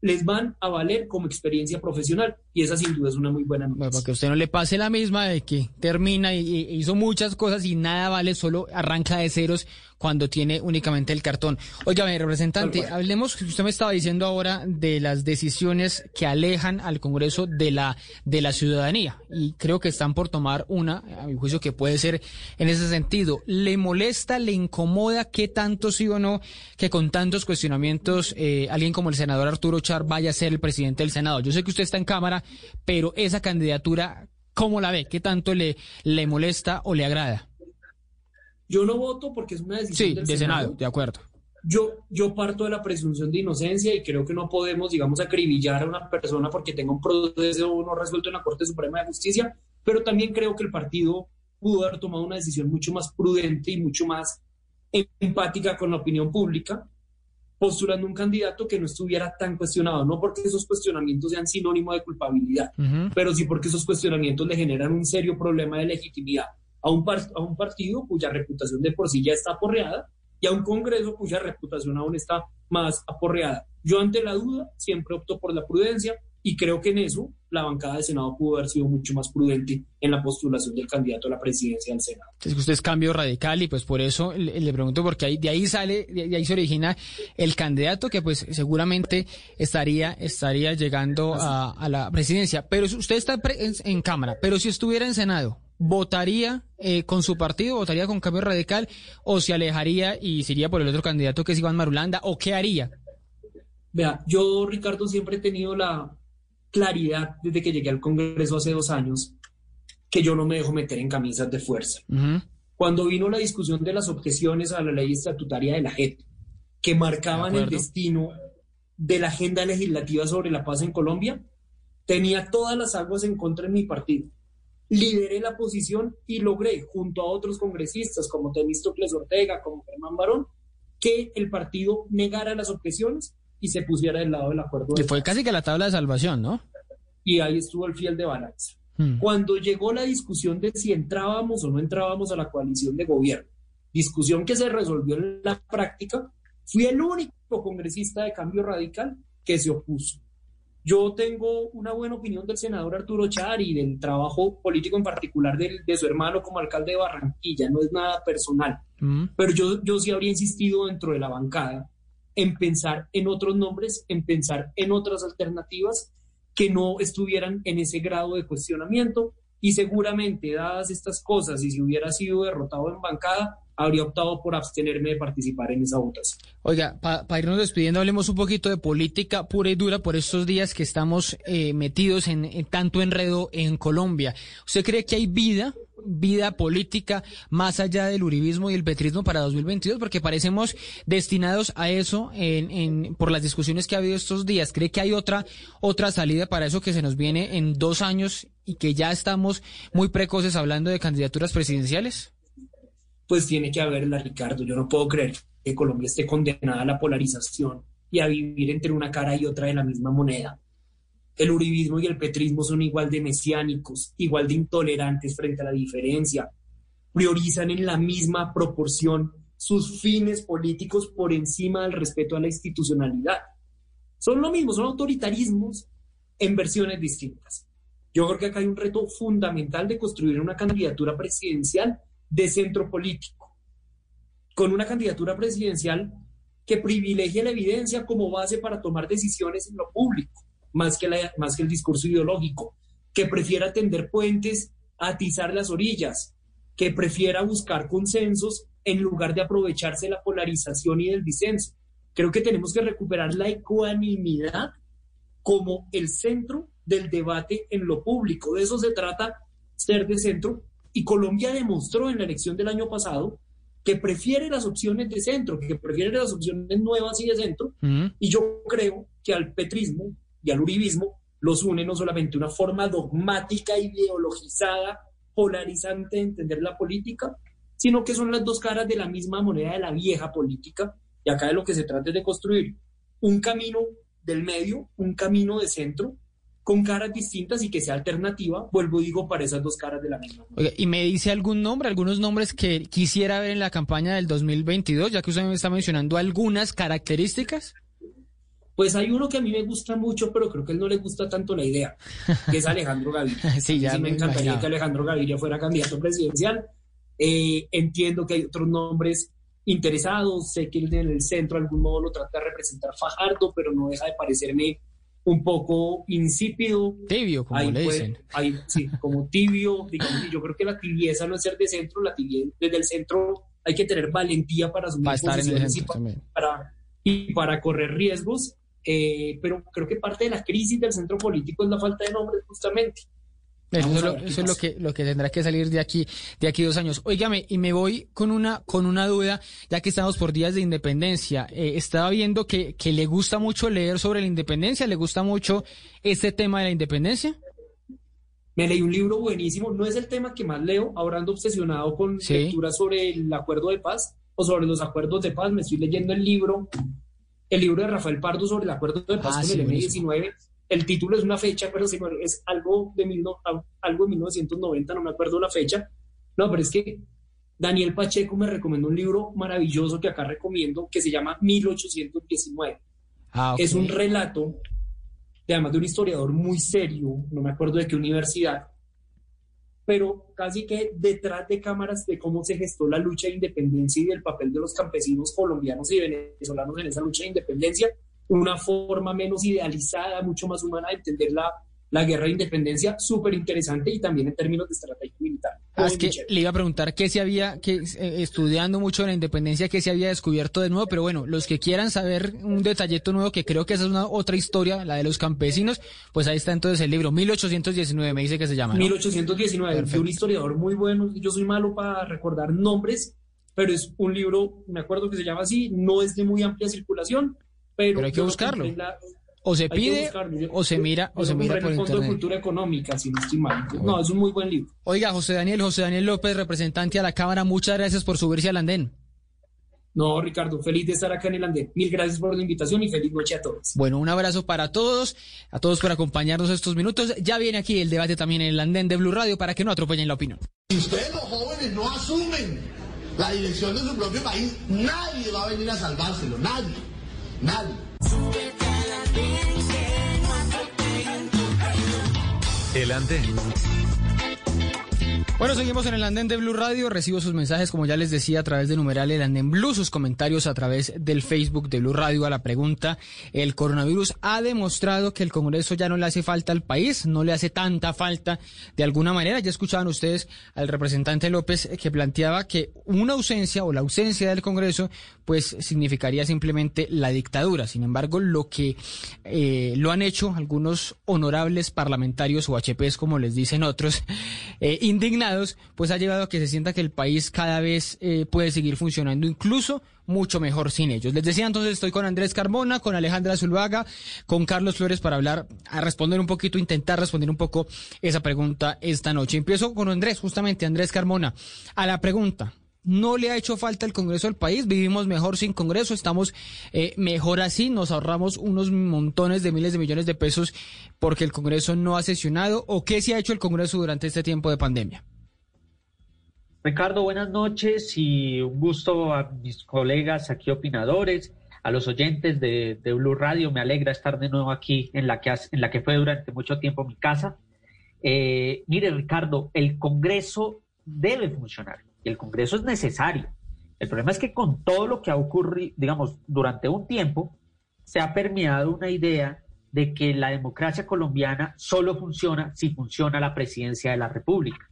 les van a valer como experiencia profesional y esa sin duda es una muy buena noticia. Para que usted no le pase la misma de que termina y, y hizo muchas cosas y nada vale, solo arranca de ceros cuando tiene únicamente el cartón. Oiga, mi representante, hablemos, usted me estaba diciendo ahora de las decisiones que alejan al Congreso de la, de la ciudadanía y creo que están por tomar una, a mi juicio, que puede ser en ese sentido. ¿Le molesta, le incomoda qué tanto sí o no que con tantos cuestionamientos eh, alguien como el senador Arturo Char vaya a ser el presidente del Senado? Yo sé que usted está en Cámara, pero esa candidatura, ¿cómo la ve? ¿Qué tanto le, le molesta o le agrada? Yo no voto porque es una decisión Sí, del de Senado, de acuerdo. Yo, yo parto de la presunción de inocencia y creo que no podemos, digamos, acribillar a una persona porque tenga un proceso no resuelto en la Corte Suprema de Justicia, pero también creo que el partido pudo haber tomado una decisión mucho más prudente y mucho más empática con la opinión pública, postulando un candidato que no estuviera tan cuestionado, no porque esos cuestionamientos sean sinónimo de culpabilidad, pero sí porque esos cuestionamientos le generan un serio problema de legitimidad a un, par- a un partido cuya reputación de por sí ya está aporreada y a un Congreso cuya reputación aún está más aporreada. Yo ante la duda siempre opto por la prudencia y creo que en eso la bancada del Senado pudo haber sido mucho más prudente en la postulación del candidato a la presidencia del Senado. Es que usted es cambio radical y pues por eso le, le pregunto porque ahí, de ahí sale, de, de ahí se origina el candidato que pues seguramente estaría, estaría llegando a, a la presidencia. Pero si usted está en Cámara, pero si estuviera en Senado, ¿votaría eh, con su partido, votaría con cambio radical o se alejaría y se iría por el otro candidato que es Iván Marulanda o qué haría? Vea, yo, Ricardo, siempre he tenido la claridad desde que llegué al Congreso hace dos años que yo no me dejo meter en camisas de fuerza. Cuando vino la discusión de las objeciones a la ley estatutaria de la JEP, que marcaban De el destino de la agenda legislativa sobre la paz en Colombia, tenía todas las aguas en contra en mi partido. Lideré la posición y logré, junto a otros congresistas como Temístocles Ortega, como Germán Barón, que el partido negara las objeciones y se pusiera del lado del acuerdo. Que de fue casi que la tabla de salvación, ¿no? y ahí estuvo el fiel de balanza. Hmm. Cuando llegó la discusión de si entrábamos o no entrábamos a la coalición de gobierno, discusión que se resolvió en la práctica, fui el único congresista de cambio radical que se opuso. Yo tengo una buena opinión del senador Arturo Char y del trabajo político en particular del- de, su hermano como alcalde de Barranquilla, no es nada personal. Mm. Pero yo, yo sí habría insistido dentro de la bancada en pensar en otros nombres, en pensar en otras alternativas que no estuvieran en ese grado de cuestionamiento y seguramente, dadas estas cosas, y si hubiera sido derrotado en bancada, habría optado por abstenerme de participar en esa votación. Oiga, para irnos despidiendo, hablemos un poquito de política pura y dura por estos días que estamos eh, metidos en, en tanto enredo en Colombia. ¿Usted cree que hay vida, vida política más allá del uribismo y el petrismo para 2022? Porque parecemos destinados a eso en, en, por las discusiones que ha habido estos días. ¿Cree que hay otra, otra salida para eso que se nos viene en dos años y que ya estamos muy precoces hablando de candidaturas presidenciales? Pues tiene que haberla, Ricardo. Yo no puedo creer que Colombia esté condenada a la polarización y a vivir entre una cara y otra de la misma moneda. El uribismo y el petrismo son igual de mesiánicos, igual de intolerantes frente a la diferencia. Priorizan en la misma proporción sus fines políticos por encima del respeto a la institucionalidad. Son lo mismo, son autoritarismos en versiones distintas. Yo creo que acá hay un reto fundamental de construir una candidatura presidencial de centro político, con una candidatura presidencial que privilegie la evidencia como base para tomar decisiones en lo público, más que, la- más que el discurso ideológico, que prefiera tender puentes, atizar las orillas, que prefiera buscar consensos en lugar de aprovecharse de la polarización y del disenso. Creo que tenemos que recuperar la ecuanimidad como el centro del debate en lo público. De eso se trata ser de centro. Y Colombia demostró en la elección del año pasado que prefiere las opciones de centro, que prefiere las opciones nuevas y de centro. Y yo creo que al petrismo y al uribismo los une no solamente una forma dogmática, ideologizada, polarizante de entender la política, sino que son las dos caras de la misma moneda de la vieja política. Y acá de lo que se trata es de construir un camino del medio, un camino de centro, con caras distintas y que sea alternativa, vuelvo y digo, para esas dos caras de la misma. Oiga, ¿y me dice algún nombre, algunos nombres que quisiera ver en la campaña del 2022, ya que usted me está mencionando algunas características? Pues hay uno que a mí me gusta mucho, pero creo que él no le gusta tanto la idea, que es Alejandro *laughs* Gaviria. Sí, ya mí me me encantaría imaginaba. que Alejandro Gaviria fuera candidato presidencial. Eh, entiendo que hay otros nombres interesados. Sé que en el centro de algún modo lo trata de representar Fajardo, pero no deja de parecerme un poco insípido. Tibio, como le dicen. sí, como tibio. Digamos, y yo creo que la tibieza no es ser de centro, la tibieza, desde el centro hay que tener valentía para asumir centro y, para, y para correr riesgos. Eh, pero creo que parte de la crisis del centro político es la falta de nombres, justamente. Eso, es, lo, eso es que lo que tendrá que salir de aquí de aquí dos años. Óigame, y me voy con una con una duda, ya que estamos por días de independencia. Eh, estaba viendo que, que le gusta mucho leer sobre la independencia, le gusta mucho este tema de la independencia. Me leí un libro buenísimo, no es el tema que más leo, ahora ando obsesionado con Sí. lecturas sobre el acuerdo de paz o sobre los acuerdos de paz. Me estoy leyendo el libro, el libro de Rafael Pardo sobre el acuerdo de paz Ah, con sí, el buenísimo. M19. El título es una fecha, pero es algo de, mil no- algo de 1990, no me acuerdo la fecha. No, pero es que Daniel Pacheco me recomendó un libro maravilloso que acá recomiendo, que se llama 1819. Ah, ok. Es un relato, de, además de un historiador muy serio, no me acuerdo de qué universidad, pero casi que detrás de cámaras de cómo se gestó la lucha de independencia y del papel de los campesinos colombianos y venezolanos en esa lucha de independencia, una forma menos idealizada, mucho más humana de entender la, la guerra de independencia, súper interesante y también en términos de estrategia militar. Ah, es que le iba a preguntar qué se había, que eh, estudiando mucho la independencia, qué se había descubierto de nuevo, pero bueno, los que quieran saber un detallito nuevo, que creo que esa es una otra historia, la de los campesinos, pues ahí está entonces el libro, 1819 me dice que se llama. ¿no? 1819, de Perfecto. un historiador muy bueno. Yo soy malo para recordar nombres, pero es un libro, me acuerdo que se llama así, no es de muy amplia circulación, pero, Pero hay que buscarlo. la- O se pide. Yo- o se mira o se mira por el Fondo de internet. Cultura Económica, si no estoy mal. No, es un muy buen libro. Oiga, José Daniel, José Daniel López, representante a la Cámara, muchas gracias por subirse al andén. No, Ricardo, feliz de estar acá en el Andén. Mil gracias por la invitación y feliz noche a todos. Bueno, un abrazo para todos, a todos por acompañarnos estos minutos. Ya viene aquí el debate también en el andén de Blue Radio para que no atropellen la opinión. Si ustedes los jóvenes no asumen la dirección de su propio país, nadie va a venir a salvárselo, nadie, nadie. El andén. Bueno, seguimos en el andén de Blue Radio. Recibo sus mensajes, como ya les decía, a través de numeral el andén Blue, sus comentarios a través del Facebook de Blue Radio a la pregunta. El coronavirus ha demostrado que el Congreso ya no le hace falta al país, no le hace tanta falta de alguna manera. Ya escuchaban ustedes al representante López eh, que planteaba que una ausencia o la ausencia del Congreso pues significaría simplemente la dictadura. Sin embargo, lo que eh, lo han hecho algunos honorables parlamentarios o HPs, como les dicen otros, *laughs* eh, indignados, pues ha llevado a que se sienta que el país cada vez eh, puede seguir funcionando incluso mucho mejor sin ellos. Les decía entonces, estoy con Andrés Carmona, con Alejandra Zuluaga, con Carlos Flores para hablar, a responder un poquito, intentar responder un poco esa pregunta esta noche. Empiezo con Andrés, justamente, Andrés Carmona, a la pregunta. No le ha hecho falta el Congreso al país, vivimos mejor sin Congreso, estamos eh, mejor así, nos ahorramos unos montones de miles de millones de pesos porque el Congreso no ha sesionado. ¿O qué se ha hecho el Congreso durante este tiempo de pandemia? Ricardo, buenas noches y un gusto a mis colegas aquí opinadores, a los oyentes de, Blue Radio. Me alegra estar de nuevo aquí en la que, en la que fue durante mucho tiempo mi casa. Eh, mire, Ricardo, el Congreso debe funcionar y el Congreso es necesario. El problema es que con todo lo que ha ocurrido, digamos, durante un tiempo, se ha permeado una idea de que la democracia colombiana solo funciona si funciona la presidencia de la República.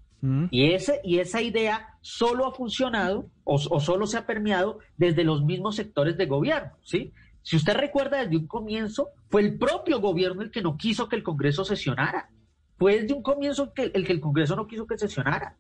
Y, ese, y esa idea solo ha funcionado o, o solo se ha permeado desde los mismos sectores de gobierno, ¿sí? Si usted recuerda desde un comienzo, fue el propio gobierno el que no quiso que el Congreso sesionara. Fue desde un comienzo que, el que el Congreso no quiso que sesionara,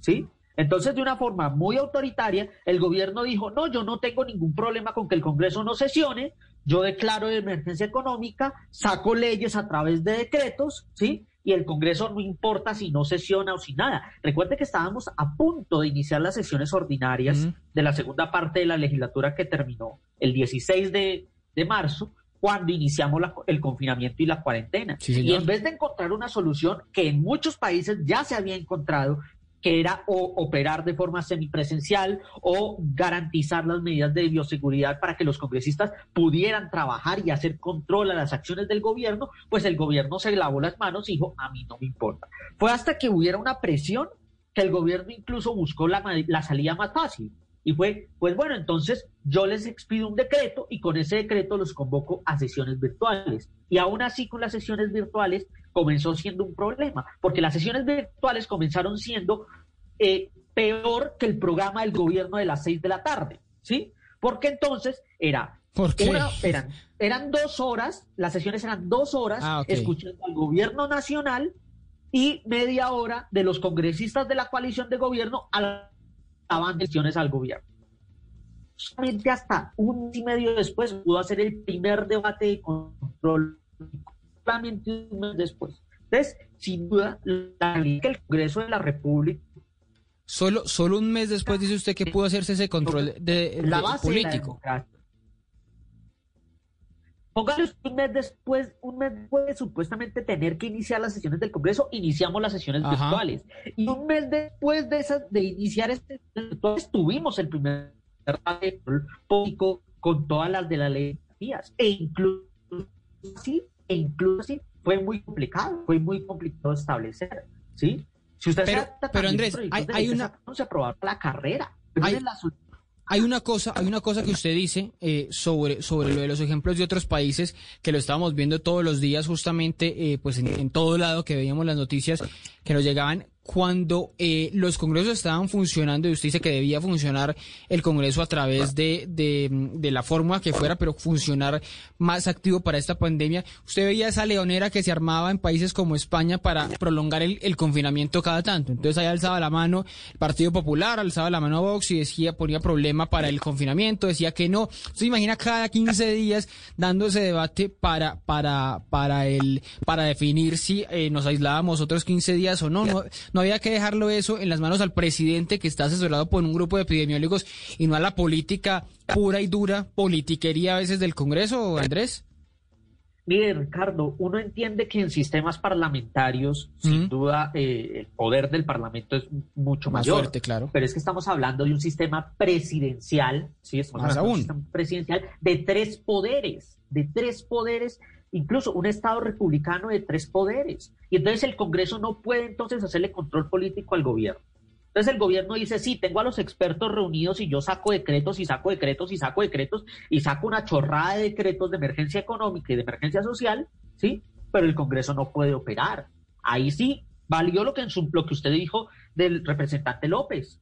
¿sí? Entonces, de una forma muy autoritaria, el gobierno dijo, no, yo no tengo ningún problema con que el Congreso no sesione, yo declaro de emergencia económica, saco leyes a través de decretos, ¿sí? Y el Congreso no importa si no sesiona o si nada. Recuerde que estábamos a punto de iniciar las sesiones ordinarias de la segunda parte de la legislatura que terminó el 16 de, de marzo, cuando iniciamos la- el confinamiento y la cuarentena. Sí, y en vez de encontrar una solución que en muchos países ya se había encontrado, que era o operar de forma semipresencial o garantizar las medidas de bioseguridad para que los congresistas pudieran trabajar y hacer control a las acciones del gobierno, pues el gobierno se lavó las manos y dijo, a mí no me importa. Fue hasta que hubiera una presión que el gobierno incluso buscó la, la salida más fácil, Y fue, pues bueno, entonces yo les expido un decreto y con ese decreto los convoco a sesiones virtuales. Y aún así con las sesiones virtuales comenzó siendo un problema, porque las sesiones virtuales comenzaron siendo eh, peor que el programa del gobierno de las seis de la tarde, ¿sí? Porque entonces era ¿Por qué? una- eran, eran dos horas, las sesiones eran dos horas Ah, ok. escuchando al gobierno nacional y media hora de los congresistas de la coalición de gobierno a la daban sesiones al gobierno. Solamente hasta un y medio después pudo hacer el primer debate de control, solamente un mes después. Entonces, sin duda, la que el Congreso de la República Solo, solo un mes después dice usted que pudo hacerse ese control de, la de- base de la político. Póngale usted un mes después, un mes después de supuestamente tener que iniciar las sesiones del Congreso, iniciamos las sesiones Ajá. virtuales. Y un mes después de esas, de iniciar este virtuales, tuvimos el primer debate de político con todas las de la ley de. E incluso así, e incluso fue muy complicado, fue muy complicado establecer, ¿sí? Si usted Pero- se pero, Andrés, hay- una- sacaron, se aprobaron la carrera. Hay- la una cosa, hay una cosa que usted dice eh, sobre, sobre lo de los ejemplos de otros países que lo estábamos viendo todos los días, justamente, eh, pues en, en todo lado que veíamos las noticias que nos llegaban cuando eh, los congresos estaban funcionando y usted dice que debía funcionar el congreso a través de, de, de la fórmula que fuera, pero funcionar más activo para esta pandemia. Usted veía esa leonera que se armaba en países como España para prolongar el, confinamiento cada tanto. Entonces ahí alzaba la mano el Partido Popular, alzaba la mano Vox y decía, ponía problema para el confinamiento, decía que no. Se imagina cada 15 días dando ese debate para, para, para el, para definir si eh, nos aislábamos otros 15 días o no. No había que dejarlo eso en las manos al presidente que está asesorado por un grupo de epidemiólogos y no a la política pura y dura, politiquería a veces del Congreso, Andrés. Mire, Ricardo, uno entiende que en sistemas parlamentarios, sin duda, eh, el poder del Parlamento es mucho Más mayor. fuerte, claro. Pero es que estamos hablando de un sistema presidencial, ¿sí? Estamos Más hablando de un aún. sistema presidencial de tres poderes, de tres poderes, incluso un Estado republicano de tres poderes. Y entonces el Congreso no puede entonces hacerle control político al gobierno. Entonces el gobierno dice, sí, tengo a los expertos reunidos y yo saco decretos y saco decretos y saco decretos y saco una chorrada de decretos de emergencia económica y de emergencia social, ¿sí? Pero el Congreso no puede operar. Ahí sí valió lo que, en su- lo que usted dijo del representante López.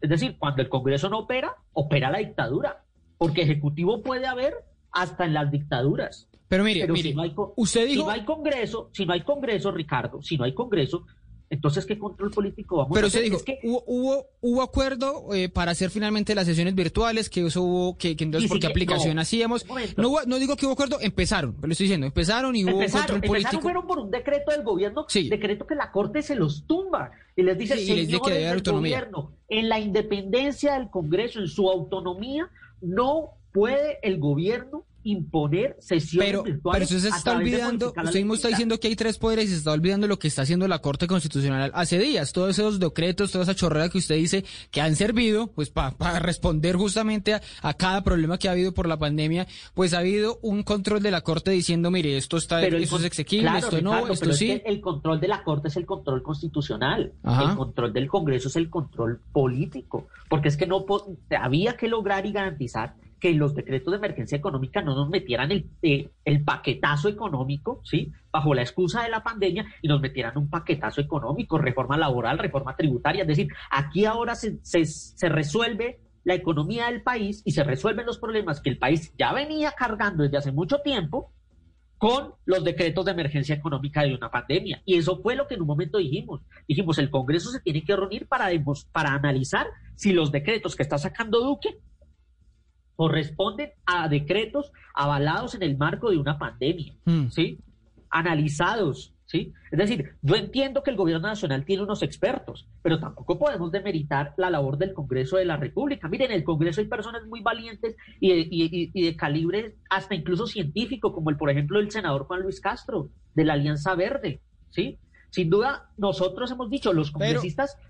Es decir, cuando el Congreso no opera, opera la dictadura. Porque ejecutivo puede haber hasta en las dictaduras. Pero mire, Pero mire, si no hay, co- usted si dijo- no hay Congreso, si no hay Congreso, Ricardo, si no hay Congreso, entonces ¿qué control político vamos Pero a usted hacer? dijo, Es que hubo, hubo, hubo acuerdo eh, para hacer finalmente las sesiones virtuales, que eso hubo, que, que entonces por qué aplicación no, hacíamos. No, hubo- no digo que hubo acuerdo, empezaron, pero estoy diciendo, empezaron y hubo Empezaron, control empezaron político. fueron por un decreto del gobierno, decreto que la Corte se los tumba y les dice, Sí, y les que del autonomía". gobierno, en la independencia del Congreso, en su autonomía, no puede el gobierno imponer sesiones Pero, virtuales. pero usted se está olvidando, usted mismo está diciendo que hay tres poderes y se está olvidando lo que está haciendo la Corte Constitucional hace días. Todos esos decretos, toda esa chorrera que usted dice que han servido, pues para responder justamente a, a cada problema que ha habido por la pandemia, pues ha habido un control de la Corte diciendo, mire, esto está, Pero el esto es exequible, claro, esto no, esto pero es sí. que el control de la Corte es el control constitucional. Ajá. El control del Congreso es el control político. Porque es que no había que lograr y garantizar que los decretos de emergencia económica no nos metieran el, eh, el paquetazo económico, ¿sí? Bajo la excusa de la pandemia y nos metieran un paquetazo económico, reforma laboral, reforma tributaria. Es decir, aquí ahora se, se, se resuelve la economía del país y se resuelven los problemas que el país ya venía cargando desde hace mucho tiempo con los decretos de emergencia económica de una pandemia. Y eso fue lo que en un momento dijimos. Dijimos, el Congreso se tiene que reunir para, para analizar si los decretos que está sacando Duque corresponden a decretos avalados en el marco de una pandemia, ¿sí? Analizados, ¿sí? Es decir, yo entiendo que el gobierno nacional tiene unos expertos, pero tampoco podemos demeritar la labor del Congreso de la República. Miren, en el Congreso hay personas muy valientes y de, y- y- y de calibre hasta incluso científico, como el, por ejemplo, el senador Juan Luis Castro, de la Alianza Verde, ¿sí? Sin duda, nosotros hemos dicho, los congresistas, pero,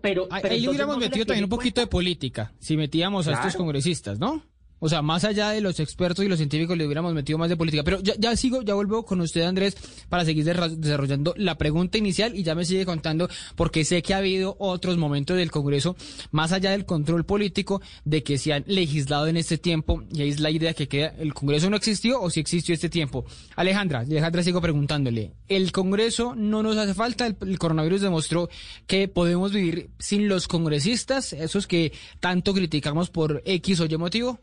pero, Ahí, pero ahí le hubiéramos metido también un poquito de política, si metíamos a estos congresistas, ¿no? O sea, más allá de los expertos y los científicos le hubiéramos metido más de política. Pero ya, sigo, ya vuelvo con usted, Andrés, para seguir desarrollando la pregunta inicial y ya me sigue contando, porque sé que ha habido otros momentos del Congreso, más allá del control político, de que se han legislado en este tiempo, y ahí es la idea que queda, ¿el Congreso no existió o si existió este tiempo? Alejandra, Alejandra sigo preguntándole, ¿el Congreso no nos hace falta? El, el coronavirus demostró que podemos vivir sin los congresistas, esos que tanto criticamos por X o Y motivo.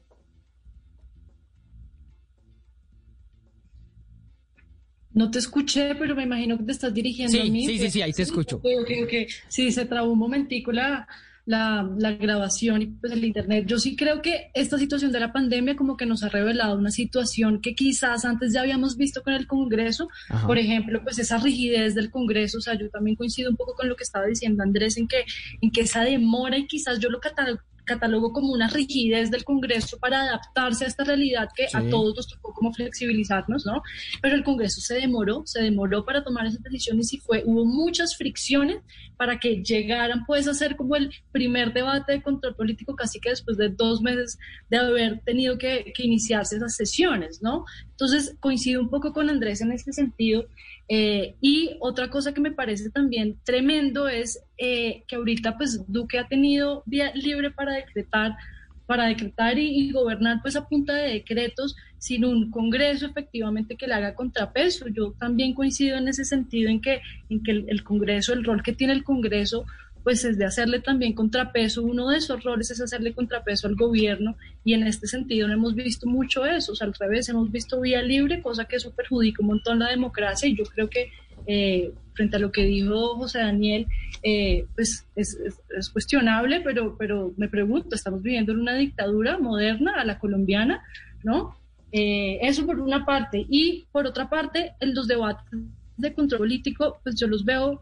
No te escuché, pero me imagino que te estás dirigiendo sí, a mí. Sí, sí, sí, ahí te escucho. Okay, okay, okay. Sí, se trabó un momentico la, la, la, grabación y pues el internet. Yo sí creo que esta situación de la pandemia como que nos ha revelado una situación que quizás antes ya habíamos visto con el Congreso. Ajá. Por ejemplo, pues esa rigidez del Congreso. O sea, yo también coincido un poco con lo que estaba diciendo Andrés en que, en que esa demora y quizás yo lo catalogo catalogo como una rigidez del Congreso para adaptarse a esta realidad que sí. a todos nos tocó como flexibilizarnos, ¿no? Pero el Congreso se demoró, se demoró para tomar esas decisiones y fue, hubo muchas fricciones para que llegaran pues a ser como el primer debate de control político casi que después de dos meses de haber tenido que, que iniciarse esas sesiones, ¿no? Entonces coincido un poco con Andrés en este sentido. Eh, y otra cosa que me parece también tremendo es eh, que ahorita pues Duque ha tenido vía libre para decretar, para decretar y, gobernar pues a punta de decretos sin un Congreso efectivamente que le haga contrapeso. Yo también coincido en ese sentido en que, en que el Congreso, el rol que tiene el Congreso pues es de hacerle también contrapeso. Uno de esos roles es hacerle contrapeso al gobierno y en este sentido no hemos visto mucho eso, o sea, al revés, hemos visto vía libre, cosa que eso perjudica un montón la democracia y yo creo que eh, frente a lo que dijo José Daniel, eh, pues es, es, es, cuestionable, pero, pero me pregunto, estamos viviendo en una dictadura moderna a la colombiana, ¿no? Eh, eso por una parte. Y por otra parte, en los debates de control político, pues yo los veo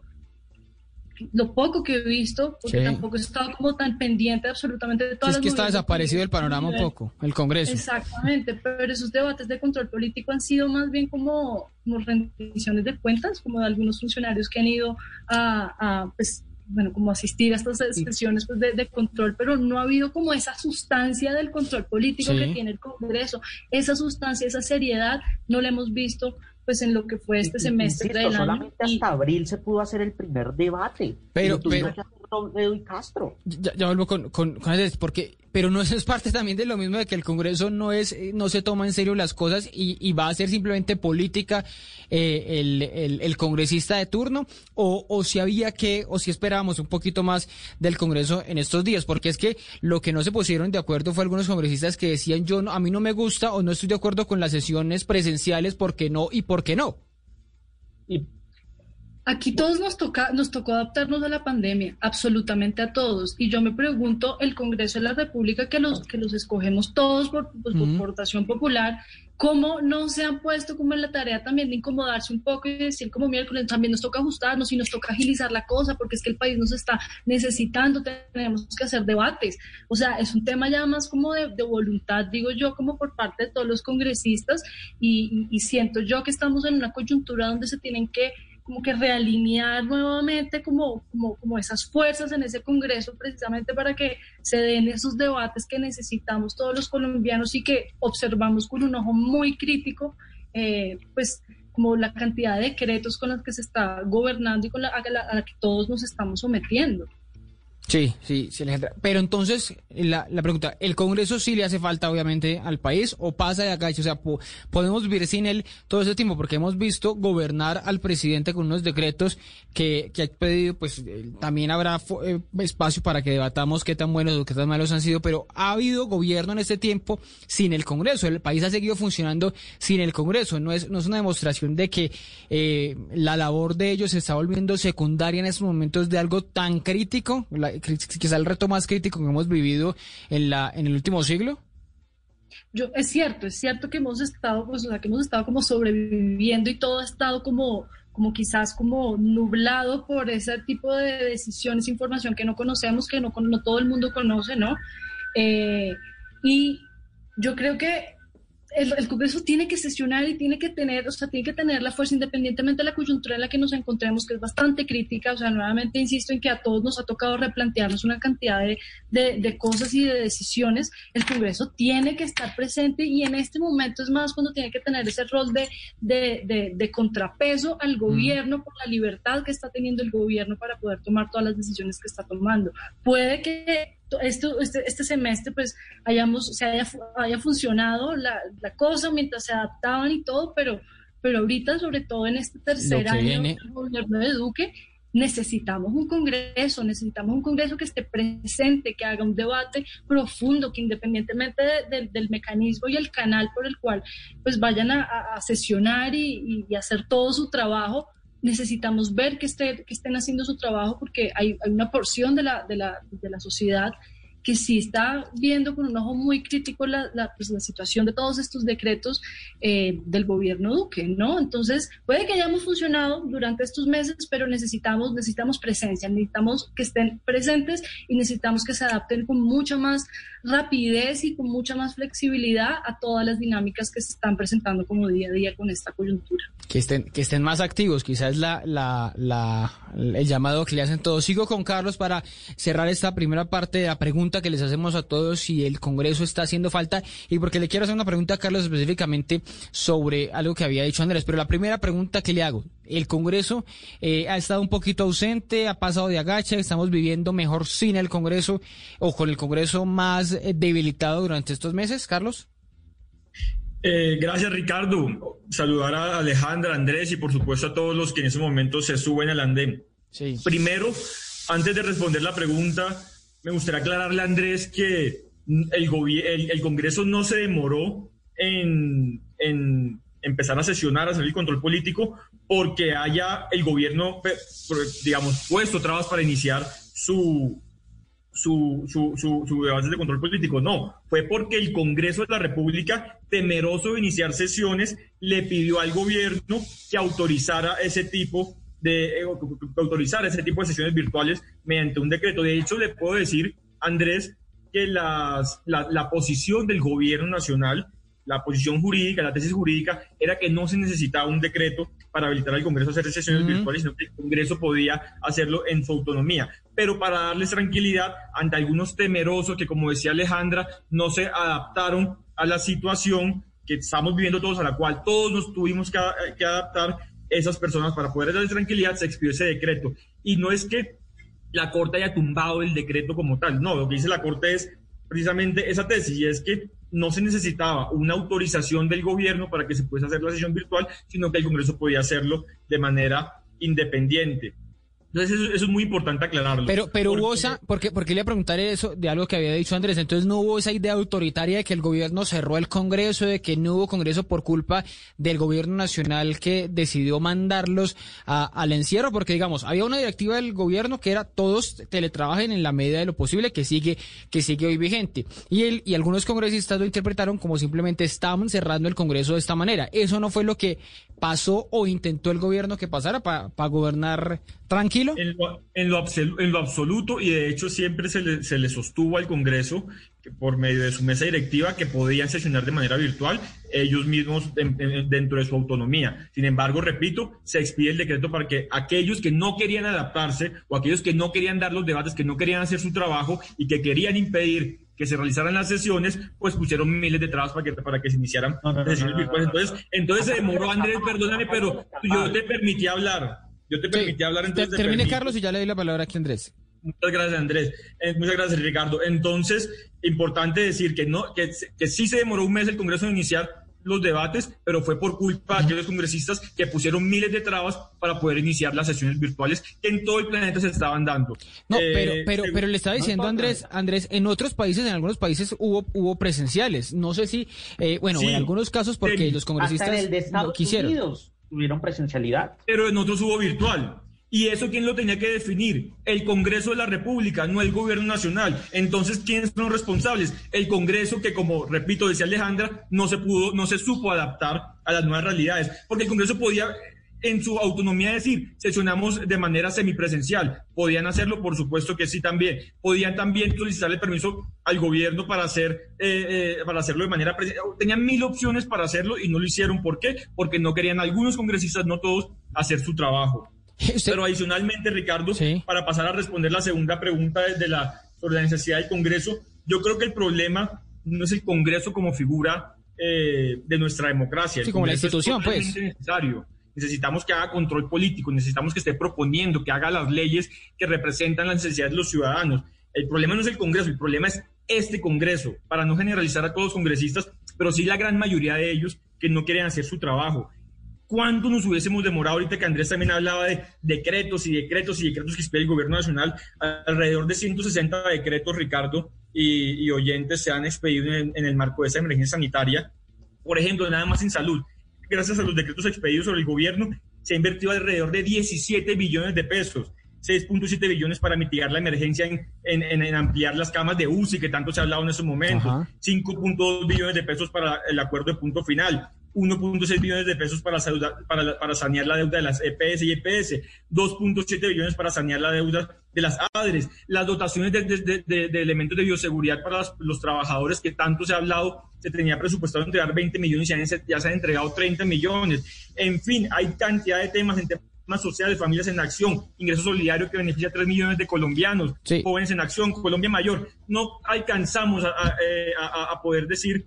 lo poco que he visto, porque sí. tampoco he estado como tan pendiente absolutamente de todas sí, es que está desaparecido el panorama un poco, el Congreso. Exactamente, pero esos debates de control político han sido más bien como, como rendiciones de cuentas, como de algunos funcionarios que han ido a, a pues, bueno, como asistir a estas sesiones pues, de, de, control, pero no ha habido como esa sustancia del control político sí. que tiene el Congreso, esa sustancia, esa seriedad, no la hemos visto pues en lo que fue este semestre Insisto, del solamente año. hasta abril se pudo hacer el primer debate. Pero, pero, pero y Castro. Ya, ya, vuelvo con, con, con eso, porque, pero no *laughs* eso es parte también de lo mismo de que el Congreso no es, no se toma en serio las cosas y, y va a ser simplemente política eh, el, el, el, congresista de turno, o, o si había que, o si esperábamos un poquito más del Congreso en estos días, porque es que lo que no se pusieron de acuerdo fue algunos congresistas que decían yo no, a mí no me gusta o no estoy de acuerdo con las sesiones presenciales porque no y por qué no. Y Aquí todos nos toca, nos tocó adaptarnos a la pandemia, absolutamente a todos. Y yo me pregunto, el Congreso de la República, que los, que los escogemos todos por, pues, por votación popular, ¿cómo no se han puesto como en la tarea también de incomodarse un poco y decir como miércoles también nos toca ajustarnos y nos toca agilizar la cosa porque es que el país nos está necesitando, tenemos que hacer debates. O sea, es un tema ya más como de, de voluntad, digo yo, como por parte de todos los congresistas y, y, y siento yo que estamos en una coyuntura donde se tienen que como que realinear nuevamente como, como, como esas fuerzas en ese Congreso precisamente para que se den esos debates que necesitamos todos los colombianos y que observamos con un ojo muy crítico, eh, pues como la cantidad de decretos con los que se está gobernando y con la, a, la, a la que todos nos estamos sometiendo. Sí, sí, sí, Alejandra. Pero entonces, la, la, pregunta, ¿el Congreso sí le hace falta obviamente al país o pasa de acá? O sea, po podemos vivir sin él todo ese tiempo porque hemos visto gobernar al presidente con unos decretos que, que ha pedido, pues también habrá eh, espacio para que debatamos qué tan buenos o qué tan malos han sido, pero ha habido gobierno en este tiempo sin el Congreso. El país ha seguido funcionando sin el Congreso. No es, no es una demostración de que eh, la labor de ellos se está volviendo secundaria en estos momentos de algo tan crítico. La, quizá el reto más crítico que hemos vivido en la en el último siglo? Yo, es cierto, es cierto que hemos estado, pues, o sea, que hemos estado como sobreviviendo y todo ha estado como, como quizás como nublado por ese tipo de decisiones, información que no conocemos, que no, no todo el mundo conoce, ¿no? Eh, y yo creo que el, Congreso tiene que sesionar y tiene que tener, o sea, tiene que tener la fuerza independientemente de la coyuntura en la que nos encontremos, que es bastante crítica. O sea, nuevamente insisto en que a todos nos ha tocado replantearnos una cantidad de, de, cosas y de decisiones. El Congreso tiene que estar presente y en este momento es más cuando tiene que tener ese rol de, de, de contrapeso al gobierno por la libertad que está teniendo el gobierno para poder tomar todas las decisiones que está tomando. Puede que esto, este, este semestre pues hayamos, se haya, haya funcionado la, la, cosa mientras se adaptaban y todo, pero, pero ahorita, sobre todo en este tercer año del gobierno de Duque, necesitamos un Congreso, necesitamos un Congreso que esté presente, que haga un debate profundo, que independientemente del mecanismo y el canal por el cual pues vayan a, a sesionar y, y, hacer todo su trabajo, necesitamos ver que, esté, que estén haciendo su trabajo porque hay, hay una porción de la, de, la, de la sociedad que sí está viendo con un ojo muy crítico la, la, pues, la situación de todos estos decretos eh, del gobierno Duque, ¿no? Entonces, puede que hayamos funcionado durante estos meses, pero necesitamos, necesitamos presencia, necesitamos que estén presentes y necesitamos que se adapten con mucha más rapidez y con mucha más flexibilidad a todas las dinámicas que se están presentando como día a día con esta coyuntura. Que estén, que estén más activos, quizás la, la, la, el llamado que le hacen todos. Sigo con Carlos para cerrar esta primera parte de la pregunta que les hacemos a todos si el Congreso está haciendo falta y porque le quiero hacer una pregunta a Carlos específicamente sobre algo que había dicho Andrés. Pero la primera pregunta que le hago, el Congreso eh, ha estado un poquito ausente, ha pasado de agacha, estamos viviendo mejor sin el Congreso o con el Congreso más eh, debilitado durante estos meses, Carlos. Eh, gracias, Ricardo. Saludar a Alejandra, Andrés y por supuesto a todos los que en ese momento se suben al andén. Primero, antes de responder la pregunta, me gustaría aclararle a Andrés que el, el, Congreso no se demoró en, empezar a sesionar, a hacer el control político, porque haya el gobierno, digamos, puesto trabas para iniciar su, su, su, su, su de control político. No, fue porque el Congreso de la República, temeroso de iniciar sesiones, le pidió al gobierno que autorizara ese tipo de eh, autorizar ese tipo de sesiones virtuales mediante un decreto. De hecho, le puedo decir, Andrés, que las, la, la posición del gobierno nacional la posición jurídica, la tesis jurídica, era que no se necesitaba un decreto para habilitar al Congreso a hacer sesiones virtuales, sino que el Congreso podía hacerlo en su autonomía. Pero para darles tranquilidad ante algunos temerosos que, como decía Alejandra, no se adaptaron a la situación que estamos viviendo todos, a la cual todos nos tuvimos que, que adaptar, esas personas, para poder darles tranquilidad, se expidió ese decreto. Y no es que la Corte haya tumbado el decreto como tal, no, lo que dice la Corte es precisamente esa tesis, y es que no se necesitaba una autorización del gobierno para que se pudiese hacer la sesión virtual, sino que el Congreso podía hacerlo de manera independiente. Entonces eso, es muy importante aclararlo. Pero, pero hubo esa, porque, porque le preguntaré eso de algo que había dicho Andrés, entonces no hubo esa idea autoritaria de que el gobierno cerró el Congreso, de que no hubo Congreso por culpa del gobierno nacional que decidió mandarlos al encierro, porque digamos, había una directiva del gobierno que era todos teletrabajen en la medida de lo posible, que sigue, que sigue hoy vigente. Y él, y algunos congresistas lo interpretaron como simplemente estaban cerrando el Congreso de esta manera. Eso no fue lo que pasó o intentó el gobierno que pasara para gobernar tranquilo? En lo, en, lo en lo, absoluto, y de hecho siempre se le, se le sostuvo al Congreso que por medio de su mesa directiva que podían sesionar de manera virtual ellos mismos dentro de su autonomía. Sin embargo, repito, se expide el decreto para que aquellos que no querían adaptarse o aquellos que no querían dar los debates, que no querían hacer su trabajo y que querían impedir que se realizaran las sesiones, pues pusieron miles de trabas para que, para que se iniciaran sesiones virtuales. Entonces, entonces se demoró, Andrés, perdóname, pero yo te permití hablar. Yo te permití hablar entonces. Termine, Carlos, y ya le doy la palabra aquí a Andrés. Muchas gracias, Andrés. Eh, muchas gracias, Ricardo. Entonces, importante decir que, no, que, que sí se demoró un mes el Congreso en iniciar los debates, pero fue por culpa de aquellos congresistas que pusieron miles de trabas para poder iniciar las sesiones virtuales que en todo el planeta se estaban dando. No, pero, eh, pero, pero le estaba diciendo Andrés, Andrés, en otros países, en algunos países hubo, hubo presenciales. No sé si, eh, bueno, en algunos casos porque los congresistas Hasta en el de Estados quisieron. Unidos tuvieron presencialidad. Pero en otros hubo virtual. ¿Y eso quién lo tenía que definir? El Congreso de la República, no el Gobierno Nacional. Entonces, ¿quiénes son responsables? El Congreso que, como repito, decía Alejandra, no se pudo, no se supo adaptar a las nuevas realidades. Porque el Congreso podía, en su autonomía decir, sesionamos de manera semipresencial. ¿Podían hacerlo? Por supuesto que sí también. Podían también solicitarle permiso al gobierno para, hacer, eh, eh, para hacerlo de manera presencial. Tenían mil opciones para hacerlo y no lo hicieron. ¿Por qué? Porque no querían algunos congresistas, no todos, hacer su trabajo. *laughs* Pero adicionalmente, Ricardo, para pasar a responder la segunda pregunta de la, sobre la necesidad del Congreso, yo creo que el problema no es el Congreso como figura eh, de nuestra democracia. Sí, como la institución, pues. Necesario. Necesitamos que haga control político, necesitamos que esté proponiendo, que haga las leyes que representan las necesidades de los ciudadanos. El problema no es el Congreso, el problema es este Congreso, para no generalizar a todos los congresistas, pero sí la gran mayoría de ellos que no quieren hacer su trabajo. ¿Cuánto nos hubiésemos demorado ahorita que Andrés también hablaba de decretos y decretos y decretos que expide el gobierno nacional? Alrededor de 160 decretos, Ricardo, y, oyentes se han expedido en, el marco de esa emergencia sanitaria. Por ejemplo, nada más en salud. Gracias a los decretos expedidos sobre el gobierno, se ha invertido alrededor de 17 billones de pesos. 6.7 billones para mitigar la emergencia en, en, ampliar las camas de UCI, que tanto se ha hablado en esos momentos. 5.2 billones de pesos para el acuerdo de punto final. 1.6 billones de pesos para, para, para, sanear la deuda de las EPS y EPS, 2.7 billones para sanear la deuda de las ADRES, las dotaciones de, elementos de bioseguridad para los, trabajadores que tanto se ha hablado, se tenía presupuestado entregar 20 millones y ya, se han entregado 30 millones. En fin, hay cantidad de temas en temas sociales, familias en acción, ingreso solidario que beneficia a 3 millones de colombianos, jóvenes en acción, Colombia Mayor. No alcanzamos a eh, poder decir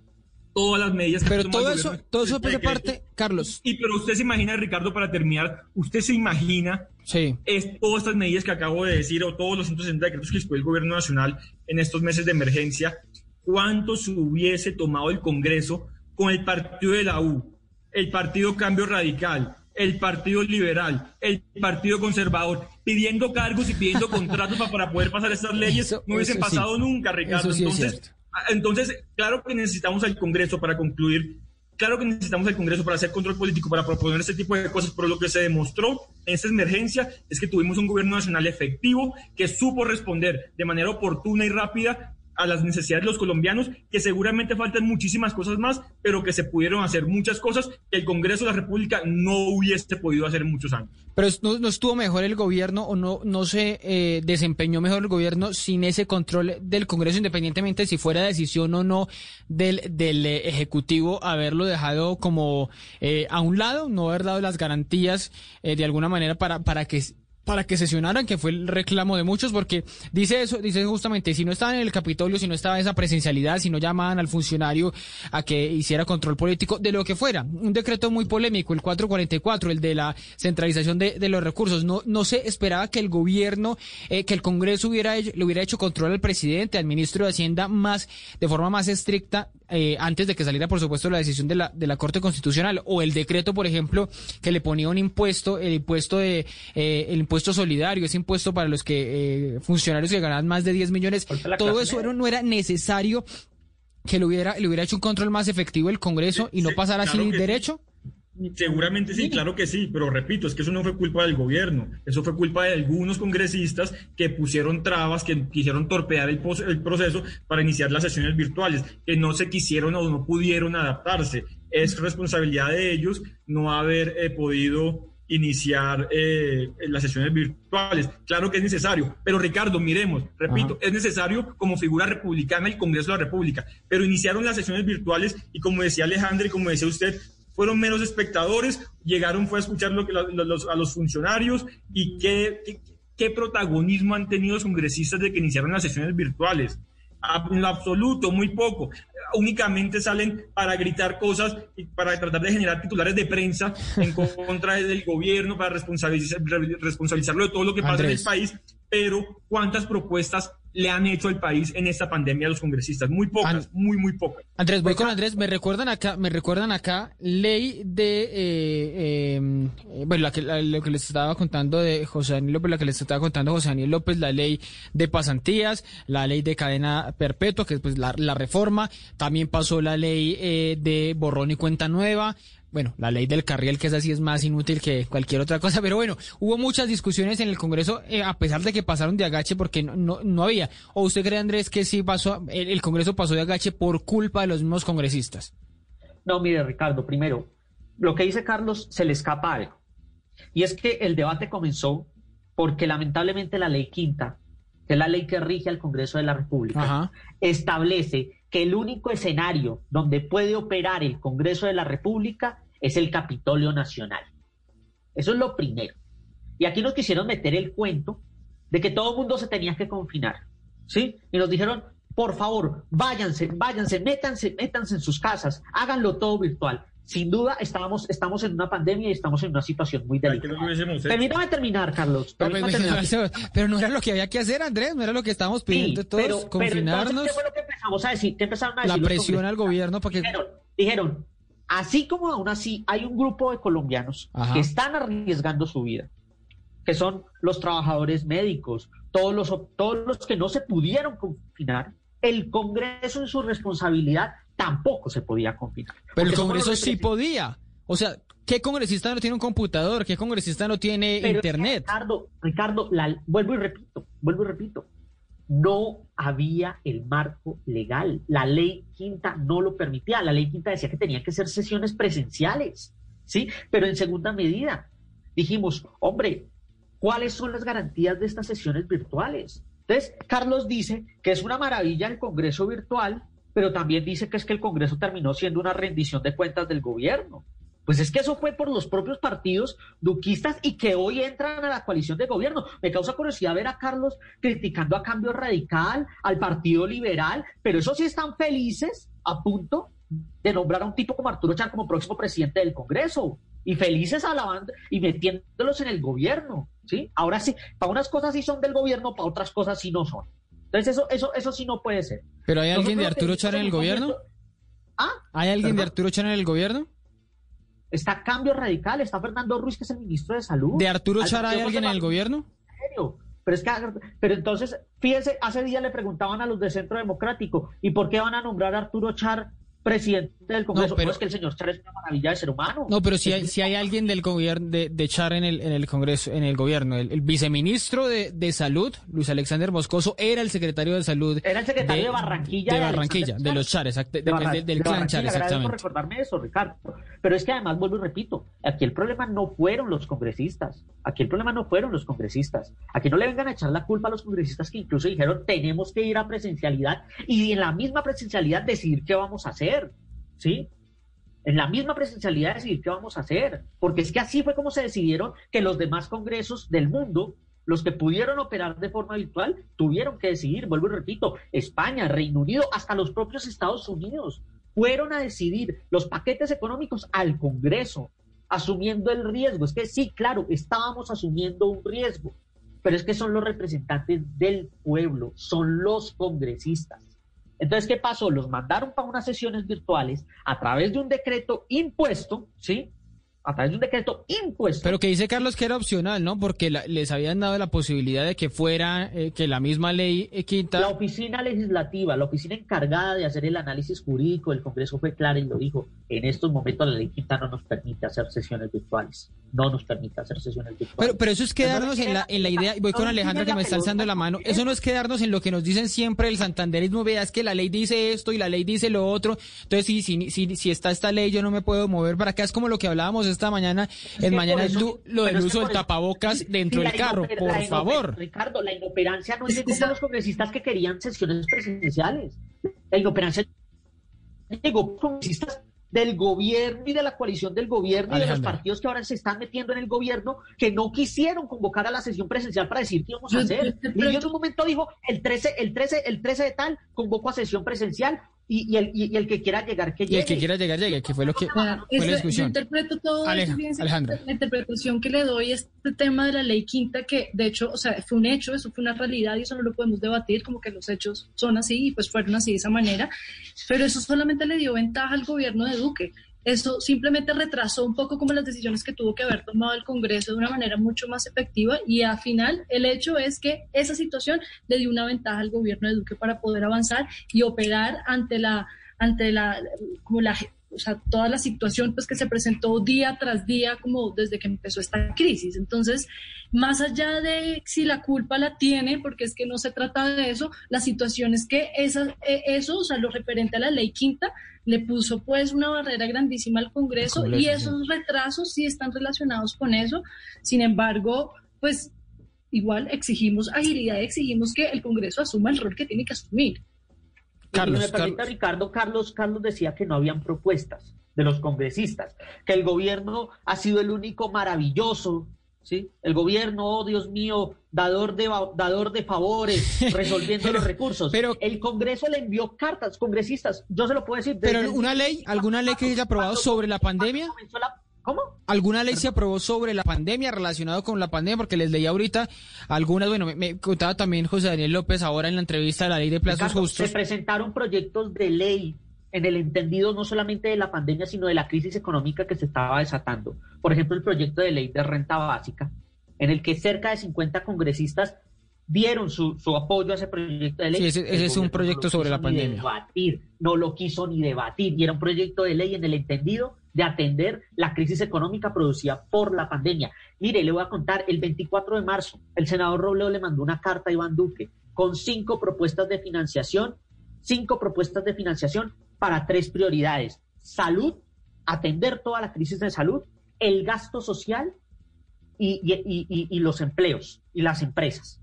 todas las medidas que Pero todo eso, todo eso por parte, Carlos. Y pero usted se imagina, Ricardo, para terminar, usted se imagina sí. es, todas estas medidas que acabo de decir o todos los 160 decretos que expone el gobierno nacional en estos meses de emergencia, cuánto se hubiese tomado el Congreso con el partido de la U, el partido Cambio Radical, el Partido Liberal, el Partido Conservador, pidiendo cargos y pidiendo *laughs* contratos para, poder pasar estas leyes, no hubiesen pasado nunca, Ricardo. Entonces, entonces, claro que necesitamos al Congreso para concluir, claro que necesitamos al Congreso para hacer control político, para proponer este tipo de cosas, pero lo que se demostró en esta emergencia es que tuvimos un gobierno nacional efectivo que supo responder de manera oportuna y rápida a las necesidades de los colombianos, que seguramente faltan muchísimas cosas más, pero que se pudieron hacer muchas cosas que el Congreso de la República no hubiese podido hacer en muchos años. Pero no, estuvo mejor el gobierno o no, no se eh, desempeñó mejor el gobierno sin ese control del Congreso, independientemente si fuera decisión o no del, del eh, Ejecutivo haberlo dejado como eh, a un lado, no haber dado las garantías de alguna manera para, para que para que sesionaran, que fue el reclamo de muchos, porque dice eso, dice justamente, si no estaban en el Capitolio, si no estaba esa presencialidad, si no llamaban al funcionario a que hiciera control político, de lo que fuera. Un decreto muy polémico, el 444, el de la centralización de, de los recursos. No, no se esperaba que el gobierno, eh, que el Congreso hubiera le hubiera hecho control al presidente, al ministro de Hacienda, más, de forma más estricta, eh, antes de que saliera, por supuesto, la decisión de la, de la Corte Constitucional, o el decreto, por ejemplo, que le ponía un impuesto, el impuesto de, eh, el impuesto solidario, ese impuesto para los que eh, funcionarios que ganan más de 10 millones, todo eso no era necesario que le hubiera, le hubiera hecho un control más efectivo el Congreso y no pasara así derecho. Seguramente sí, claro que sí, pero repito, es que eso no fue culpa del gobierno, eso fue culpa de algunos congresistas que pusieron trabas, que quisieron torpear el, el, proceso para iniciar las sesiones virtuales, que no se quisieron o no pudieron adaptarse. Es responsabilidad de ellos no haber eh, podido iniciar eh, las sesiones virtuales. Claro que es necesario, pero Ricardo, miremos, repito, es necesario como figura republicana el Congreso de la República, pero iniciaron las sesiones virtuales y como decía Alejandro y como decía usted, fueron menos espectadores, llegaron fue a escuchar lo que a los funcionarios y qué, qué, qué protagonismo han tenido los congresistas de que iniciaron las sesiones virtuales en lo absoluto, muy poco. Únicamente salen para gritar cosas y para tratar de generar titulares de prensa en contra del gobierno, para responsabilizar, responsabilizarlo de todo lo que pasa en el país. Pero, ¿cuántas propuestas le han hecho al país en esta pandemia a los congresistas. Muy pocas, muy, muy pocas. Andrés, voy con Andrés. Me recuerdan acá, me recuerdan acá ley de, eh, eh, bueno, la que, lo que les estaba contando de José Daniel López, la que les estaba contando José Daniel López, la ley de pasantías, la ley de cadena perpetua, que es pues la, la reforma. También pasó la ley eh, de borrón y cuenta nueva bueno, la ley del carriel, que es así, es más inútil que cualquier otra cosa, pero bueno, hubo muchas discusiones en el Congreso, eh, a pesar de que pasaron de agache porque no, no, no había. ¿O usted cree, Andrés, que sí pasó, el, Congreso pasó de agache por culpa de los mismos congresistas? No, mire, Ricardo, primero, lo que dice Carlos se le escapa algo. Y es que el debate comenzó porque lamentablemente la ley quinta, que es la ley que rige al Congreso de la República, establece que el único escenario donde puede operar el Congreso de la República es el Capitolio Nacional. Eso es lo primero. Y aquí nos quisieron meter el cuento de que todo el mundo se tenía que confinar, ¿sí? Y nos dijeron, por favor, váyanse, váyanse, métanse, métanse en sus casas, háganlo todo virtual. Sin duda, estábamos, estamos en una pandemia y estamos en una situación muy delicada. Permítame terminar, Carlos. Pues, pero no era lo que había que hacer, Andrés, no era lo que estábamos pidiendo todos, confinarnos. ¿Qué fue lo que empezamos a decir? ¿Qué empezaron a decir La presión al gobierno para que... Dijeron, dijeron, así como aún así hay un grupo de colombianos que están arriesgando su vida, que son los trabajadores médicos, todos los, todos los que no se pudieron confinar, el Congreso en su responsabilidad tampoco se podía confinar. Pero el Congreso sí podía. O sea, ¿qué congresista no tiene un computador? ¿Qué congresista no tiene internet? Ricardo, Ricardo, vuelvo y repito, vuelvo y repito. No había el marco legal. La ley quinta no lo permitía. La ley quinta decía que tenían que ser sesiones presenciales, ¿sí? Pero en segunda medida dijimos, hombre, ¿cuáles son las garantías de estas sesiones virtuales? Entonces, Carlos dice que es una maravilla el Congreso virtual, pero también dice que es que el Congreso terminó siendo una rendición de cuentas del gobierno. Pues es que eso fue por los propios partidos duquistas y que hoy entran a la coalición de gobierno. Me causa curiosidad ver a Carlos criticando a Cambio Radical, al Partido Liberal, pero eso sí están felices a punto de nombrar a un tipo como Arturo Char como próximo presidente del Congreso y felices alabando y metiéndolos en el gobierno, ¿sí? Ahora sí, para unas cosas sí son del gobierno, para otras cosas sí no son. Entonces eso, eso, eso sí no puede ser. ¿Pero hay alguien de Arturo Char en el gobierno? ¿Ah? ¿Hay alguien de Arturo Char en el gobierno? Está Cambio Radical, está Fernando Ruiz, que es el ministro de Salud. ¿De Arturo Char hay alguien en el gobierno? Pero es que, pero entonces, fíjense, hace días le preguntaban a los de Centro Democrático, ¿y por qué van a nombrar a Arturo Char presidente del Congreso. No, pero, es que el señor Char es una maravilla de ser humano. No, pero si hay, si hay alguien del gobierno de, de, Char en el, en el Congreso, en el gobierno, el, viceministro de, de, Salud, Luis Alexander Moscoso, era el secretario de Salud. Era el secretario de, Barranquilla. De Barranquilla, de los Char, exacto, del clan Char, exactamente. por recordarme eso, Ricardo. Pero es que además, vuelvo y repito, aquí el problema no fueron los congresistas. Aquí el problema no fueron los congresistas. Aquí no le vengan a echar la culpa a los congresistas que incluso dijeron tenemos que ir a presencialidad y en la misma presencialidad decidir qué vamos a hacer. ¿Sí? En la misma presencialidad decidir qué vamos a hacer, porque es que así fue como se decidieron que los demás congresos del mundo, los que pudieron operar de forma virtual, tuvieron que decidir, vuelvo y repito, España, Reino Unido, hasta los propios Estados Unidos, fueron a decidir los paquetes económicos al Congreso, asumiendo el riesgo. Es que sí, claro, estábamos asumiendo un riesgo, pero es que son los representantes del pueblo, son los congresistas. Entonces, ¿qué pasó? Los mandaron para unas sesiones virtuales a través de un decreto impuesto, ¿sí? A través de un decreto impuesto. Pero que dice Carlos que era opcional, ¿no? Porque les habían dado la posibilidad de que fuera, eh, que la misma ley eh, quinta... La oficina legislativa, la oficina encargada de hacer el análisis jurídico del Congreso fue clara y lo dijo. En estos momentos la ley quinta no nos permite hacer sesiones virtuales. No nos permite hacer sesiones virtuales. Pero, pero eso es quedarnos en la, en la idea, voy con Alejandra que me está alzando la mano, eso no es quedarnos en lo que nos dicen siempre el santanderismo, vea, es que la ley dice esto y la ley dice lo otro. Entonces, si, si, si, si está esta ley, yo no me puedo mover para acá. Es como lo que hablábamos esta mañana, en mañana es lo del uso del tapabocas dentro del carro, por favor. Ricardo, la inoperancia no es de los congresistas que querían sesiones presidenciales. La inoperancia llegó congresistas del gobierno y de la coalición del gobierno y de los partidos que ahora se están metiendo en el gobierno que no quisieron convocar a la sesión presencial para decir qué íbamos a hacer. Y en un momento dijo, el 13, el 13, el 13 de tal, convoco a sesión presencial y, y, el, y, el que quiera llegar, que llegue. Y el que quiera llegar, llegue, que fue lo que fue la discusión. Yo interpreto todo La interpretación que le doy es este tema de la ley quinta, que de hecho, o sea, fue un hecho, eso fue una realidad y eso no lo podemos debatir, como que los hechos son así y pues fueron así de esa manera. Pero eso solamente le dio ventaja al gobierno de Duque. Eso simplemente retrasó un poco como las decisiones que tuvo que haber tomado el Congreso de una manera mucho más efectiva y al final el hecho es que esa situación le dio una ventaja al gobierno de Duque para poder avanzar y operar ante la ante la, como la o sea, toda la situación pues, que se presentó día tras día como desde que empezó esta crisis. Entonces, más allá de si la culpa la tiene, porque es que no se trata de eso, la situación es que esa, e, eso, o sea, lo referente a la ley quinta, le puso pues una barrera grandísima al Congreso, y esos retrasos sí están relacionados con eso. Sin embargo, pues igual exigimos agilidad, exigimos que el Congreso asuma el rol que tiene que asumir. Carlos, me permite, Ricardo, Carlos, Carlos decía que no habían propuestas de los congresistas, que el gobierno ha sido el único maravilloso, ¿sí? El gobierno, oh Dios mío, dador de, dador de favores, *laughs* resolviendo los recursos. Pero el Congreso le envió cartas, congresistas, yo se lo puedo decir. Pero una ley, alguna ley que haya aprobado sobre la pandemia. ¿Cómo? ¿Alguna ley se aprobó sobre la pandemia, relacionado con la pandemia? Porque les leí ahorita algunas, bueno, me, contaba también José Daniel López ahora en la entrevista de la ley de plazos justos. Se presentaron proyectos de ley en el entendido no solamente de la pandemia, sino de la crisis económica que se estaba desatando. Por ejemplo, el proyecto de ley de renta básica, en el que cerca de 50 congresistas dieron su, apoyo a ese proyecto de ley. Sí, ese, es un proyecto sobre la pandemia. Debatir, no lo quiso ni debatir, y era un proyecto de ley en el entendido de atender la crisis económica producida por la pandemia. Mire, le voy a contar, el 24 de marzo, el senador Robledo le mandó una carta a Iván Duque con cinco propuestas de financiación, cinco propuestas de financiación para tres prioridades. Salud, atender toda la crisis de salud, el gasto social y los empleos y las empresas.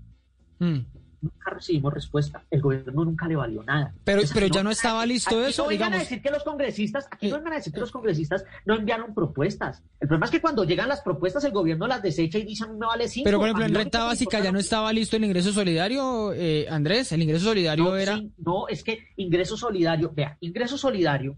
Mm. Nunca recibimos respuesta. El gobierno nunca le valió nada. Pero, pero ya no estaba listo eso, no digamos. a decir que los congresistas, aquí no vengan a decir que los congresistas no enviaron propuestas. El problema es que cuando llegan las propuestas, el gobierno las desecha y dice, no vale cinco. Pero, por ejemplo, en renta básica ya no estaba listo el ingreso solidario, eh, Andrés. El ingreso solidario era. no, es que ingreso solidario, vea, ingreso solidario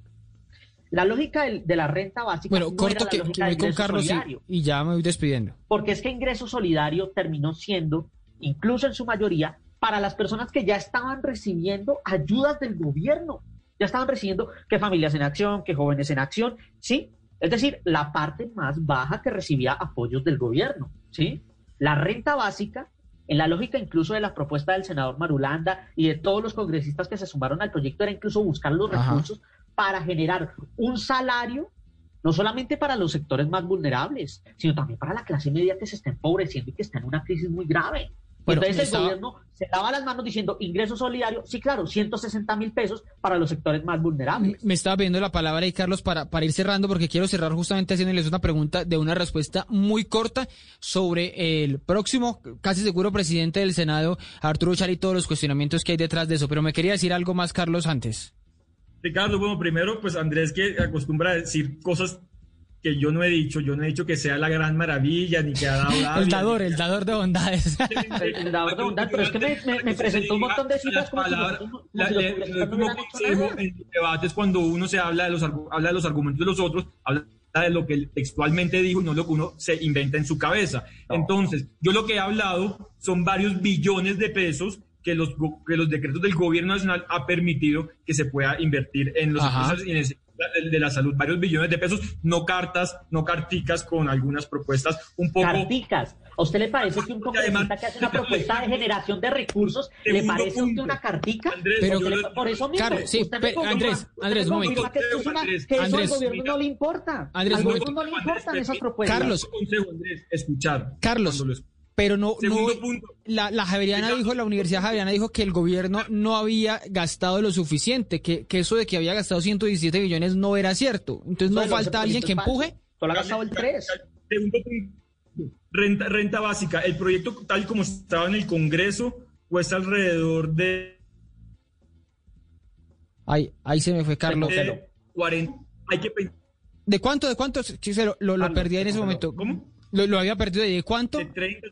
la lógica de, la renta básica. Bueno, corto que, voy con Carlos y, ya me voy despidiendo. Porque es que ingreso solidario terminó siendo incluso en su mayoría, para las personas que ya estaban recibiendo ayudas del gobierno. Ya estaban recibiendo que familias en acción, que jóvenes en acción, ¿sí? Es decir, la parte más baja que recibía apoyos del gobierno, ¿sí? La renta básica, en la lógica incluso de la propuesta del senador Marulanda y de todos los congresistas que se sumaron al proyecto, era incluso buscar los recursos para generar un salario no solamente para los sectores más vulnerables, sino también para la clase media que se está empobreciendo y que está en una crisis muy grave. Entonces el gobierno se lava las manos diciendo ingreso solidario, sí, claro, 160 mil pesos para los sectores más vulnerables. Me estaba pidiendo la palabra ahí, Carlos, para, para ir cerrando, porque quiero cerrar justamente haciéndoles una pregunta de una respuesta muy corta sobre el próximo, casi seguro, presidente del Senado, Arturo Char, y todos los cuestionamientos que hay detrás de eso. Pero me quería decir algo más, Carlos, antes. Ricardo, bueno, primero, pues Andrés que acostumbra a decir cosas que yo no he dicho, yo no he dicho que sea la gran maravilla, ni que ha dado... *laughs* el dador, *laughs* el dador de bondades. el dador de bondades, pero es que me, me, presentó un montón de cifras como consejo en debates cuando uno se habla de los, habla de los argumentos de los otros, habla de lo que él textualmente dijo y no lo que uno se inventa en su cabeza. Entonces, yo lo que he hablado son varios billones de pesos que los, que los decretos del gobierno nacional ha permitido que se pueda invertir en los en ese de, la salud, varios billones de pesos, no cartas, no carticas con algunas propuestas un poco... Carticas. ¿A usted le parece que un congresista que hace una propuesta de generación de recursos le parece punto, una cartica? Andrés, pero por eso mismo, sí, usted me Andrés, Andrés, un momento. Que, eso al gobierno no le importa. Andrés, al gobierno no le importan esas propuestas. Carlos, consejo, Andrés, escuchar. Carlos, pero no, la, la Javeriana dijo, la Universidad Javeriana dijo que el gobierno no había gastado lo suficiente, que, que eso de que había gastado 117 billones no era cierto. Entonces no, falta alguien que empuje. Solo ha gastado el 3. Segundo punto, renta, renta básica. El proyecto tal como estaba en el Congreso cuesta alrededor de... Ahí, ahí se me fue Carlos. De 40, hay que ¿De cuánto? ¿De cuánto? Sí, lo, lo, lo perdí en ese momento. ¿Cómo? ¿Lo, lo había perdido de cuánto? De 30,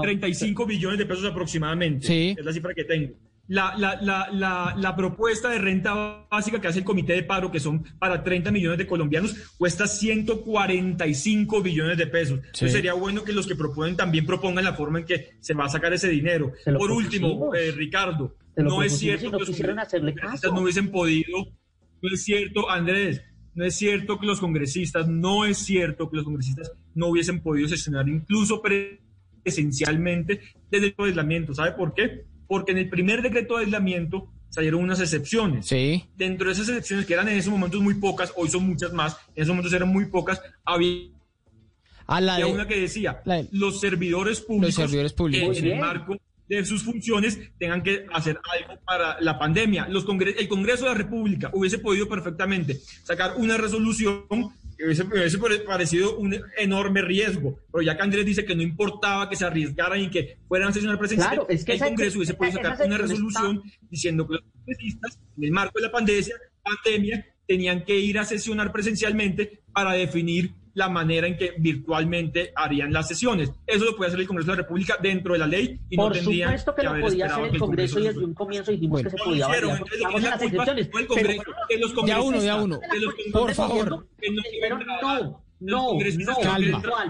35 billones de pesos aproximadamente. Sí. Es la cifra que tengo. La, la, la, la, propuesta de renta básica que hace el Comité de Paro, que son para 30 millones de colombianos, cuesta 145 billones de pesos. Entonces sería bueno que los que proponen también propongan la forma en que se va a sacar ese dinero. Por último, eh, Ricardo, no es cierto que los congresistas no hubiesen podido, no es cierto, Andrés, no es cierto que los congresistas, no es cierto que los congresistas no hubiesen podido sesionar incluso esencialmente desde el aislamiento. ¿Sabe por qué? Porque en el primer decreto de aislamiento salieron unas excepciones. Sí. Dentro de esas excepciones, que eran en esos momentos muy pocas, hoy son muchas más, en esos momentos eran muy pocas, había A la había de- una que decía, la de- los servidores públicos, servidores públicos. en el marco de sus funciones tengan que hacer algo para la pandemia. Los congre- el Congreso de la República hubiese podido perfectamente sacar una resolución que hubiese, hubiese pare- parecido un enorme riesgo, pero ya que Andrés dice que no importaba que se arriesgaran y que fueran a sesionar presencial, Claro, es que el Congreso hubiese podido sacar una sección está- resolución diciendo que los congresistas, en el marco de la pandemia, pandemia, tenían que ir a sesionar presencialmente para definir la manera en que virtualmente harían las sesiones. Eso lo puede hacer el Congreso de la República dentro de la ley y Por no supuesto que lo podía hacer el Congreso y desde un comienzo dijimos que se no podía de los Ya uno, ya uno. Por favor. no Pero no, no, no, no virtual,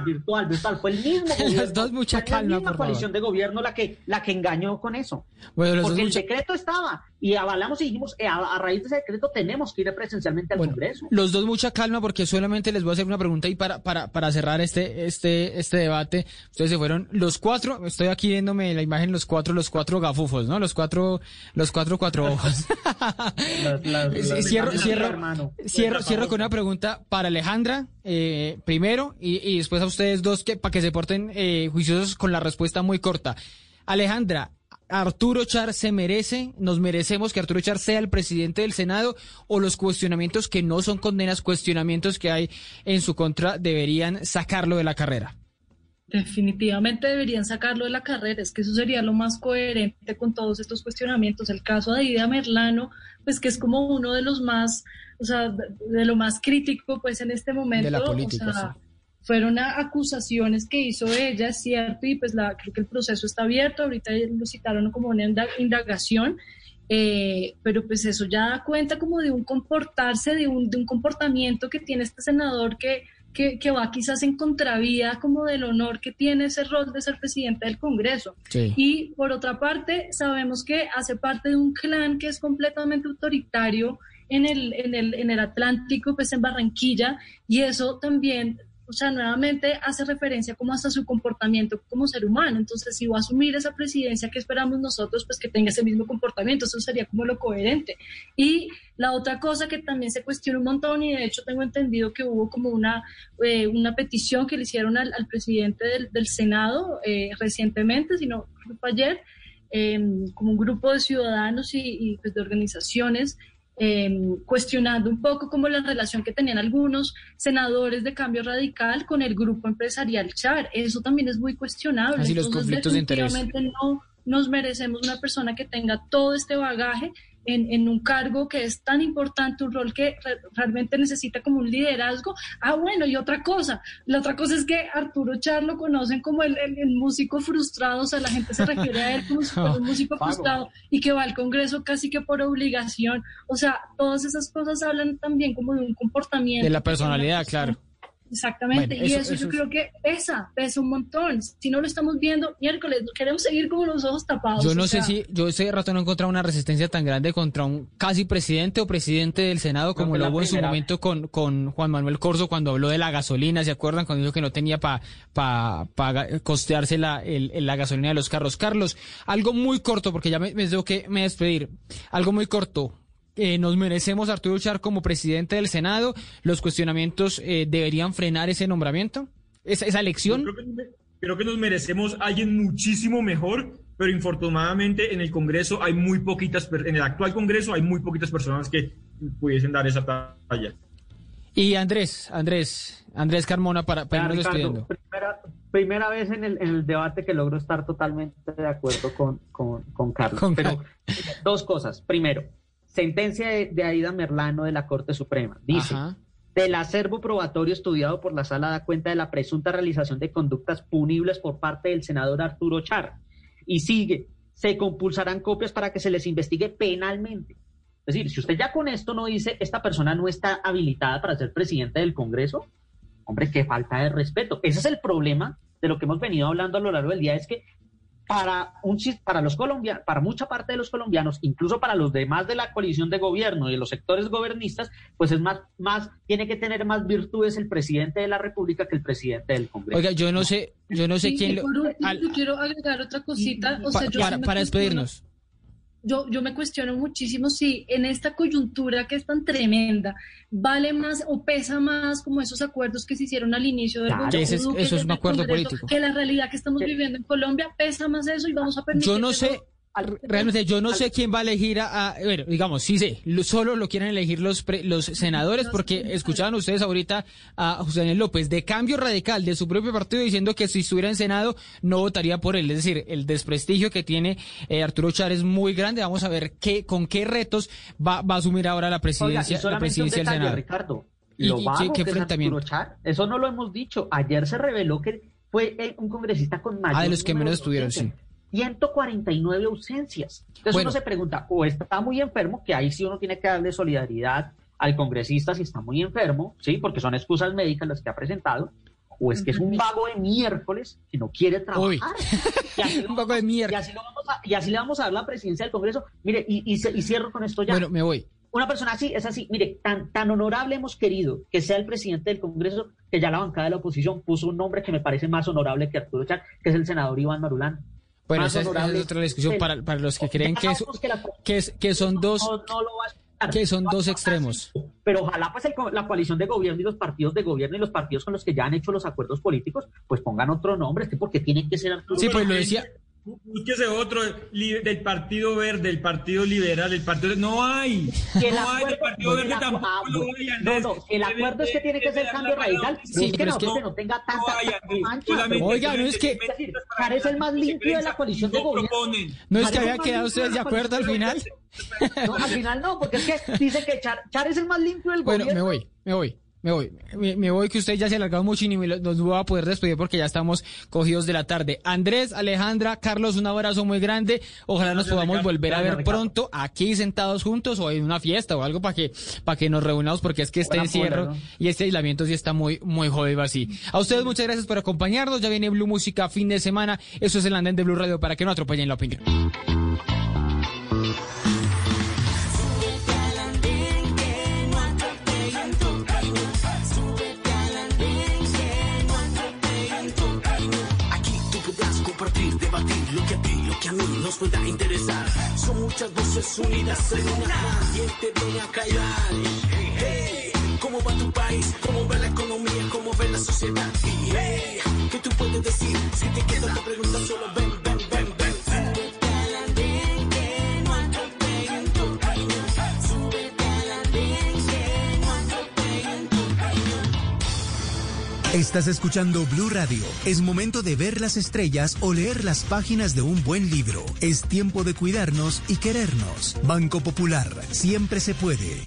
virtual, virtual. Fue el mismo *laughs* gobierno. Las dos mucha fue calma, la misma por favor. coalición de gobierno la que, la que engañó con eso. Bueno, Porque el mucha- decreto estaba y avalamos y dijimos, eh, a, a raíz de ese decreto tenemos que ir presencialmente al Congreso. Los dos mucha calma porque solamente les voy a hacer una pregunta y para, para, para cerrar este, este, este debate. Ustedes se fueron los cuatro, estoy aquí viéndome la imagen, los cuatro, los cuatro gafufos, ¿no? Los cuatro, los cuatro cuatro ojos. *laughs* Las- las- Sí, las- cierro, cierro, hermano. cierro, cierro con una pregunta para Alejandra, eh, primero, y, y después a ustedes dos que, para que se porten eh, juiciosos con la respuesta muy corta. Alejandra, ¿Arturo Char se merece, nos merecemos que Arturo Char sea el presidente del Senado o los cuestionamientos que no son condenas, cuestionamientos que hay en su contra deberían sacarlo de la carrera? Definitivamente deberían sacarlo de la carrera, es que eso sería lo más coherente con todos estos cuestionamientos. El caso de Ida Merlano, pues que es como uno de los más, o sea, de, lo más crítico, pues en este momento. De la política, o sea, sí. Fueron acusaciones que hizo ella, es cierto, y pues la, creo que el proceso está abierto, ahorita lo citaron como una inda- indagación, eh, pero pues eso ya da cuenta como de un comportarse, de un, de un comportamiento que tiene este senador que, que, que va quizás en contravía como del honor que tiene ese rol de ser presidente del Congreso. Sí. Y por otra parte, sabemos que hace parte de un clan que es completamente autoritario en el, en el, en el Atlántico, pues en Barranquilla, y eso también, o sea, nuevamente hace referencia como hasta su comportamiento como ser humano. Entonces, si va a asumir esa presidencia, que esperamos nosotros? Pues que tenga ese mismo comportamiento, eso sería como lo coherente. Y la otra cosa que también se cuestiona un montón, y de hecho tengo entendido que hubo como una, eh, una petición que le hicieron al, al presidente del, del Senado eh, recientemente, si no creo que fue ayer, eh, como un grupo de ciudadanos y, y, pues, de organizaciones eh, cuestionando un poco como la relación que tenían algunos senadores de cambio radical con el grupo empresarial Char. Eso también es muy cuestionable. Así los Entonces, conflictos de interés. definitivamente no nos merecemos una persona que tenga todo este bagaje en, en un cargo que es tan importante, un rol que re- realmente necesita como un liderazgo. Ah, bueno, y otra cosa, la otra cosa es que Arturo Char lo conocen como el, el- el músico frustrado, o sea, la gente se refiere a él como si fuera un *laughs* músico Pago. frustrado y que va al Congreso casi que por obligación. O sea, todas esas cosas hablan también como de un comportamiento. De la personalidad, claro. Exactamente, Bueno, y eso- eso, eso yo es- creo que pesa, pesa un montón. Si no lo estamos viendo, miércoles, queremos seguir como los ojos tapados. Yo no sé sea, si, yo ese rato no he encontrado una resistencia tan grande contra un casi presidente o presidente del Senado como lo hubo en su momento con, con Juan Manuel Corso cuando habló de la gasolina, ¿se acuerdan? Cuando dijo que no tenía para pa, pa costearse la, el- el- la gasolina de los carros. Carlos, algo muy corto, porque ya me, me tengo que me despedir. Algo muy corto. Eh, nos merecemos a Arturo Char como presidente del Senado. Los cuestionamientos eh, deberían frenar ese nombramiento, esa, esa elección. Creo que, creo que nos merecemos a alguien muchísimo mejor, pero infortunadamente en el Congreso hay muy poquitas, en el actual Congreso hay muy poquitas personas que pudiesen dar esa talla. Y Andrés, Andrés, Andrés Carmona para, para irnos Ricardo, despidiendo. primera, primera vez en el, en el debate que logro estar totalmente de acuerdo con, con, con Carlos. Con Pero dos cosas. Primero, sentencia de, de Aida Merlano de la Corte Suprema. Dice, Ajá. del acervo probatorio estudiado por la sala da cuenta de la presunta realización de conductas punibles por parte del senador Arturo Char. Y sigue, se compulsarán copias para que se les investigue penalmente. Es decir, si usted ya con esto no dice, esta persona no está habilitada para ser presidente del Congreso, hombre, qué falta de respeto. Ese es el problema de lo que hemos venido hablando a lo largo del día, es que para, un, para los colombianos, para mucha parte de los colombianos, incluso para los demás de la coalición de gobierno y de los sectores gobernistas, pues es más, más, tiene que tener más virtudes el presidente de la República que el presidente del Congreso. Oiga, yo no sé, yo no sé Sí, quién lo... por último, al- yo quiero agregar otra cosita. O pa- sea, yo para, para cuestiono- despedirnos. Yo, yo me cuestiono muchísimo si en esta coyuntura que es tan tremenda, vale más o pesa más como esos acuerdos que se hicieron al inicio del claro, eso es un acuerdo político. Que la realidad que estamos viviendo en Colombia pesa más eso y vamos a permitir. Yo no sé. Realmente yo no sé quién va a elegir a, bueno, digamos, sí sé, solo lo quieren elegir los los senadores porque escuchaban ustedes ahorita a José Daniel López de cambio radical de su propio partido diciendo que si estuviera en Senado no votaría por él, es decir, el desprestigio que tiene eh, Arturo Char es muy grande, vamos a ver qué con qué retos va, va a asumir ahora la presidencia, la presidencia del Senado. Ricardo, lo ¿Y, qué, enfrentamiento? Char, eso no lo hemos dicho, ayer se reveló que fue eh, un congresista con mayor Ah, de los que menos estuvieron, sí. 149 ausencias. Entonces uno se pregunta, o está muy enfermo, que ahí sí uno tiene que darle solidaridad al congresista si está muy enfermo, ¿sí? Porque son excusas médicas las que ha presentado, o es que es un vago de miércoles que no quiere trabajar. *laughs* *laughs* un vago de miércoles. Y así, le vamos a dar la presidencia del Congreso. Mire, y, cierro con esto ya. Bueno, me voy. Una persona así, es así, mire, tan, tan honorable hemos querido que sea el presidente del Congreso que ya la bancada de la oposición puso un nombre que me parece más honorable que Arturo Char, que es el senador Iván Marulán. Bueno, esa es, otra discusión. Para, para los que creen que, es, que, son dos, que son dos extremos. Pero ojalá pues la coalición de gobierno y los partidos de gobierno y los partidos con los que ya han hecho los acuerdos políticos, pues pongan otro nombre, es que porque tienen que ser Sí, pues lo decía, Búsquese otro del Partido Verde, del Partido Liberal, del Partido... No hay. no hay del Partido Verde tampoco ah, No, no, el acuerdo es que tiene que ser cambio radical. Sí, es que no, que no tenga tanta mancha. Oiga, no es que... Parece el más limpio de la coalición de gobierno. No es que había quedado ustedes de acuerdo al final. *laughs* No, al final no, porque es que dice que Char, es el más limpio del gobierno. Bueno, me voy, me voy. Me voy, me, voy que usted ya se ha alargado mucho y ni nos va a poder despedir porque ya estamos cogidos de la tarde. Andrés, Alejandra, Carlos, un abrazo muy grande. Ojalá nos podamos volver a ver pronto aquí sentados juntos o en una fiesta o algo para que para que nos reunamos porque es que este encierro y este aislamiento sí está muy muy jodido así. A ustedes muchas gracias por acompañarnos. Ya viene Blue Música fin de semana. Eso es el andén de Blue Radio para que no atropellen la opinión. Nos interesar. Son muchas voces unidas en una. ¿Quién te viene a callar? Hey, ¿cómo va tu país? ¿Cómo ve la economía? ¿Cómo ve la sociedad? Hey, ¿qué tú puedes decir? Si te quedas te pregunta solo ven, ven. Estás escuchando Blue Radio. Es momento de ver las estrellas o leer las páginas de un buen libro. Es tiempo de cuidarnos y querernos. Banco Popular. Siempre se puede.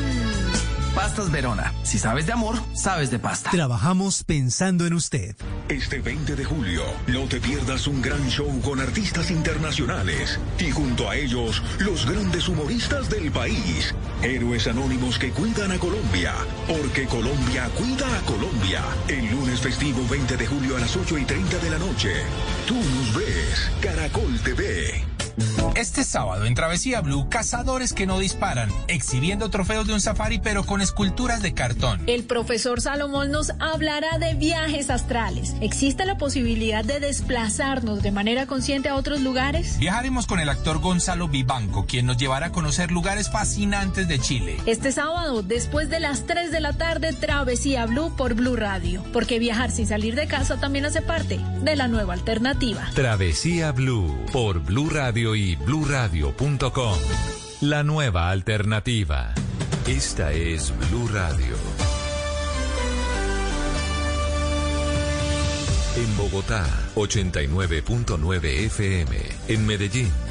Pastas Verona. Si sabes de amor, sabes de pasta. Trabajamos pensando en usted. Este 20 de julio, no te pierdas un gran show con artistas internacionales y junto a ellos, los grandes humoristas del país. Héroes anónimos que cuidan a Colombia, porque Colombia cuida a Colombia. El lunes festivo 20 de julio a las 8 y 30 de la noche. Tú nos ves, Caracol TV. Este sábado en Travesía Blue, cazadores que no disparan, exhibiendo trofeos de un safari pero con esculturas de cartón. El profesor Salomón nos hablará de viajes astrales. ¿Existe la posibilidad de desplazarnos de manera consciente a otros lugares? Viajaremos con el actor Gonzalo Vivanco, quien nos llevará a conocer lugares fascinantes de Chile. Este sábado, después de las 3 de la tarde, Travesía Blue por Blue Radio. Porque viajar sin salir de casa también hace parte de la nueva alternativa. Travesía Blue por Blue Radio y bluradio.com. La nueva alternativa. Esta es Blue Radio. En Bogotá, 89.9 FM. En Medellín.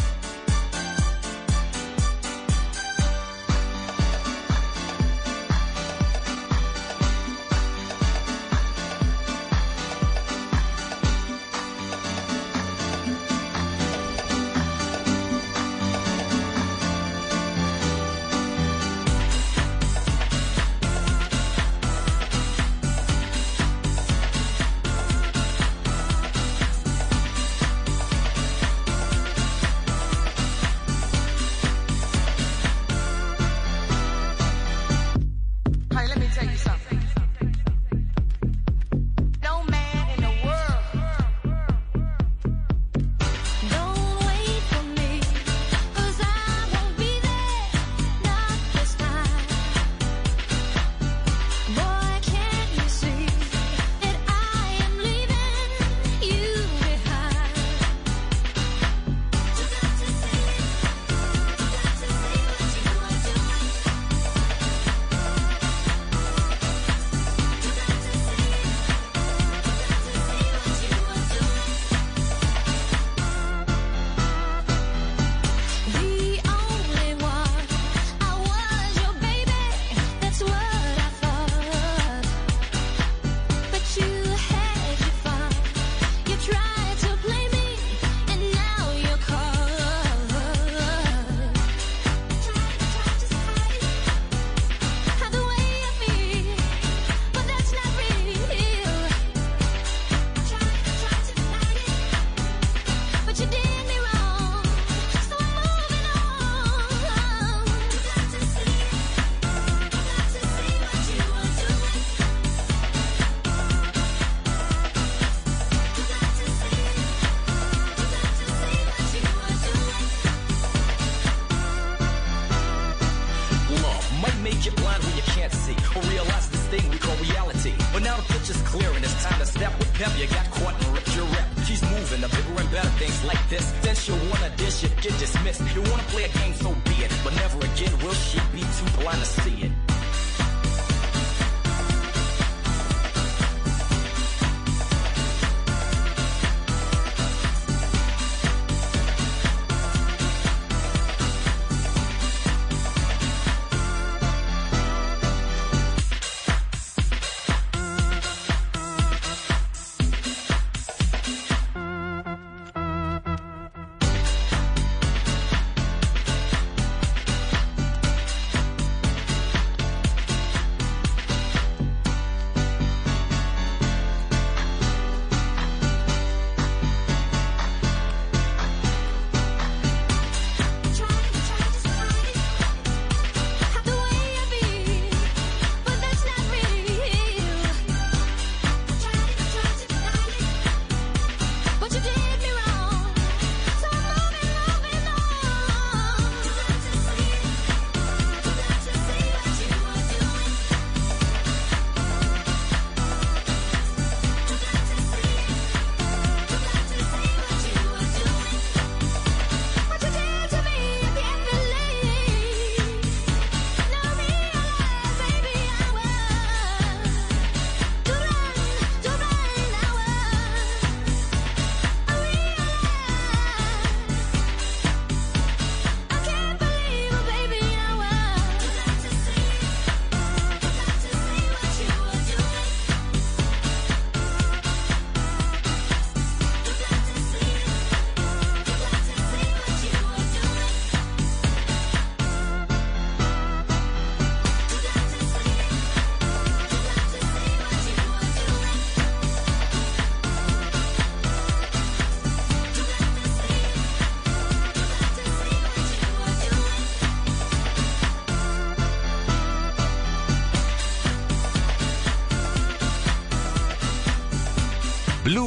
clearing. It's time to step with pep. You got caught and ripped your rep. She's moving to bigger and better things like this. Since you wanna dish it, get dismissed. You wanna play a game, so be it. But never again will she be too blind to see it.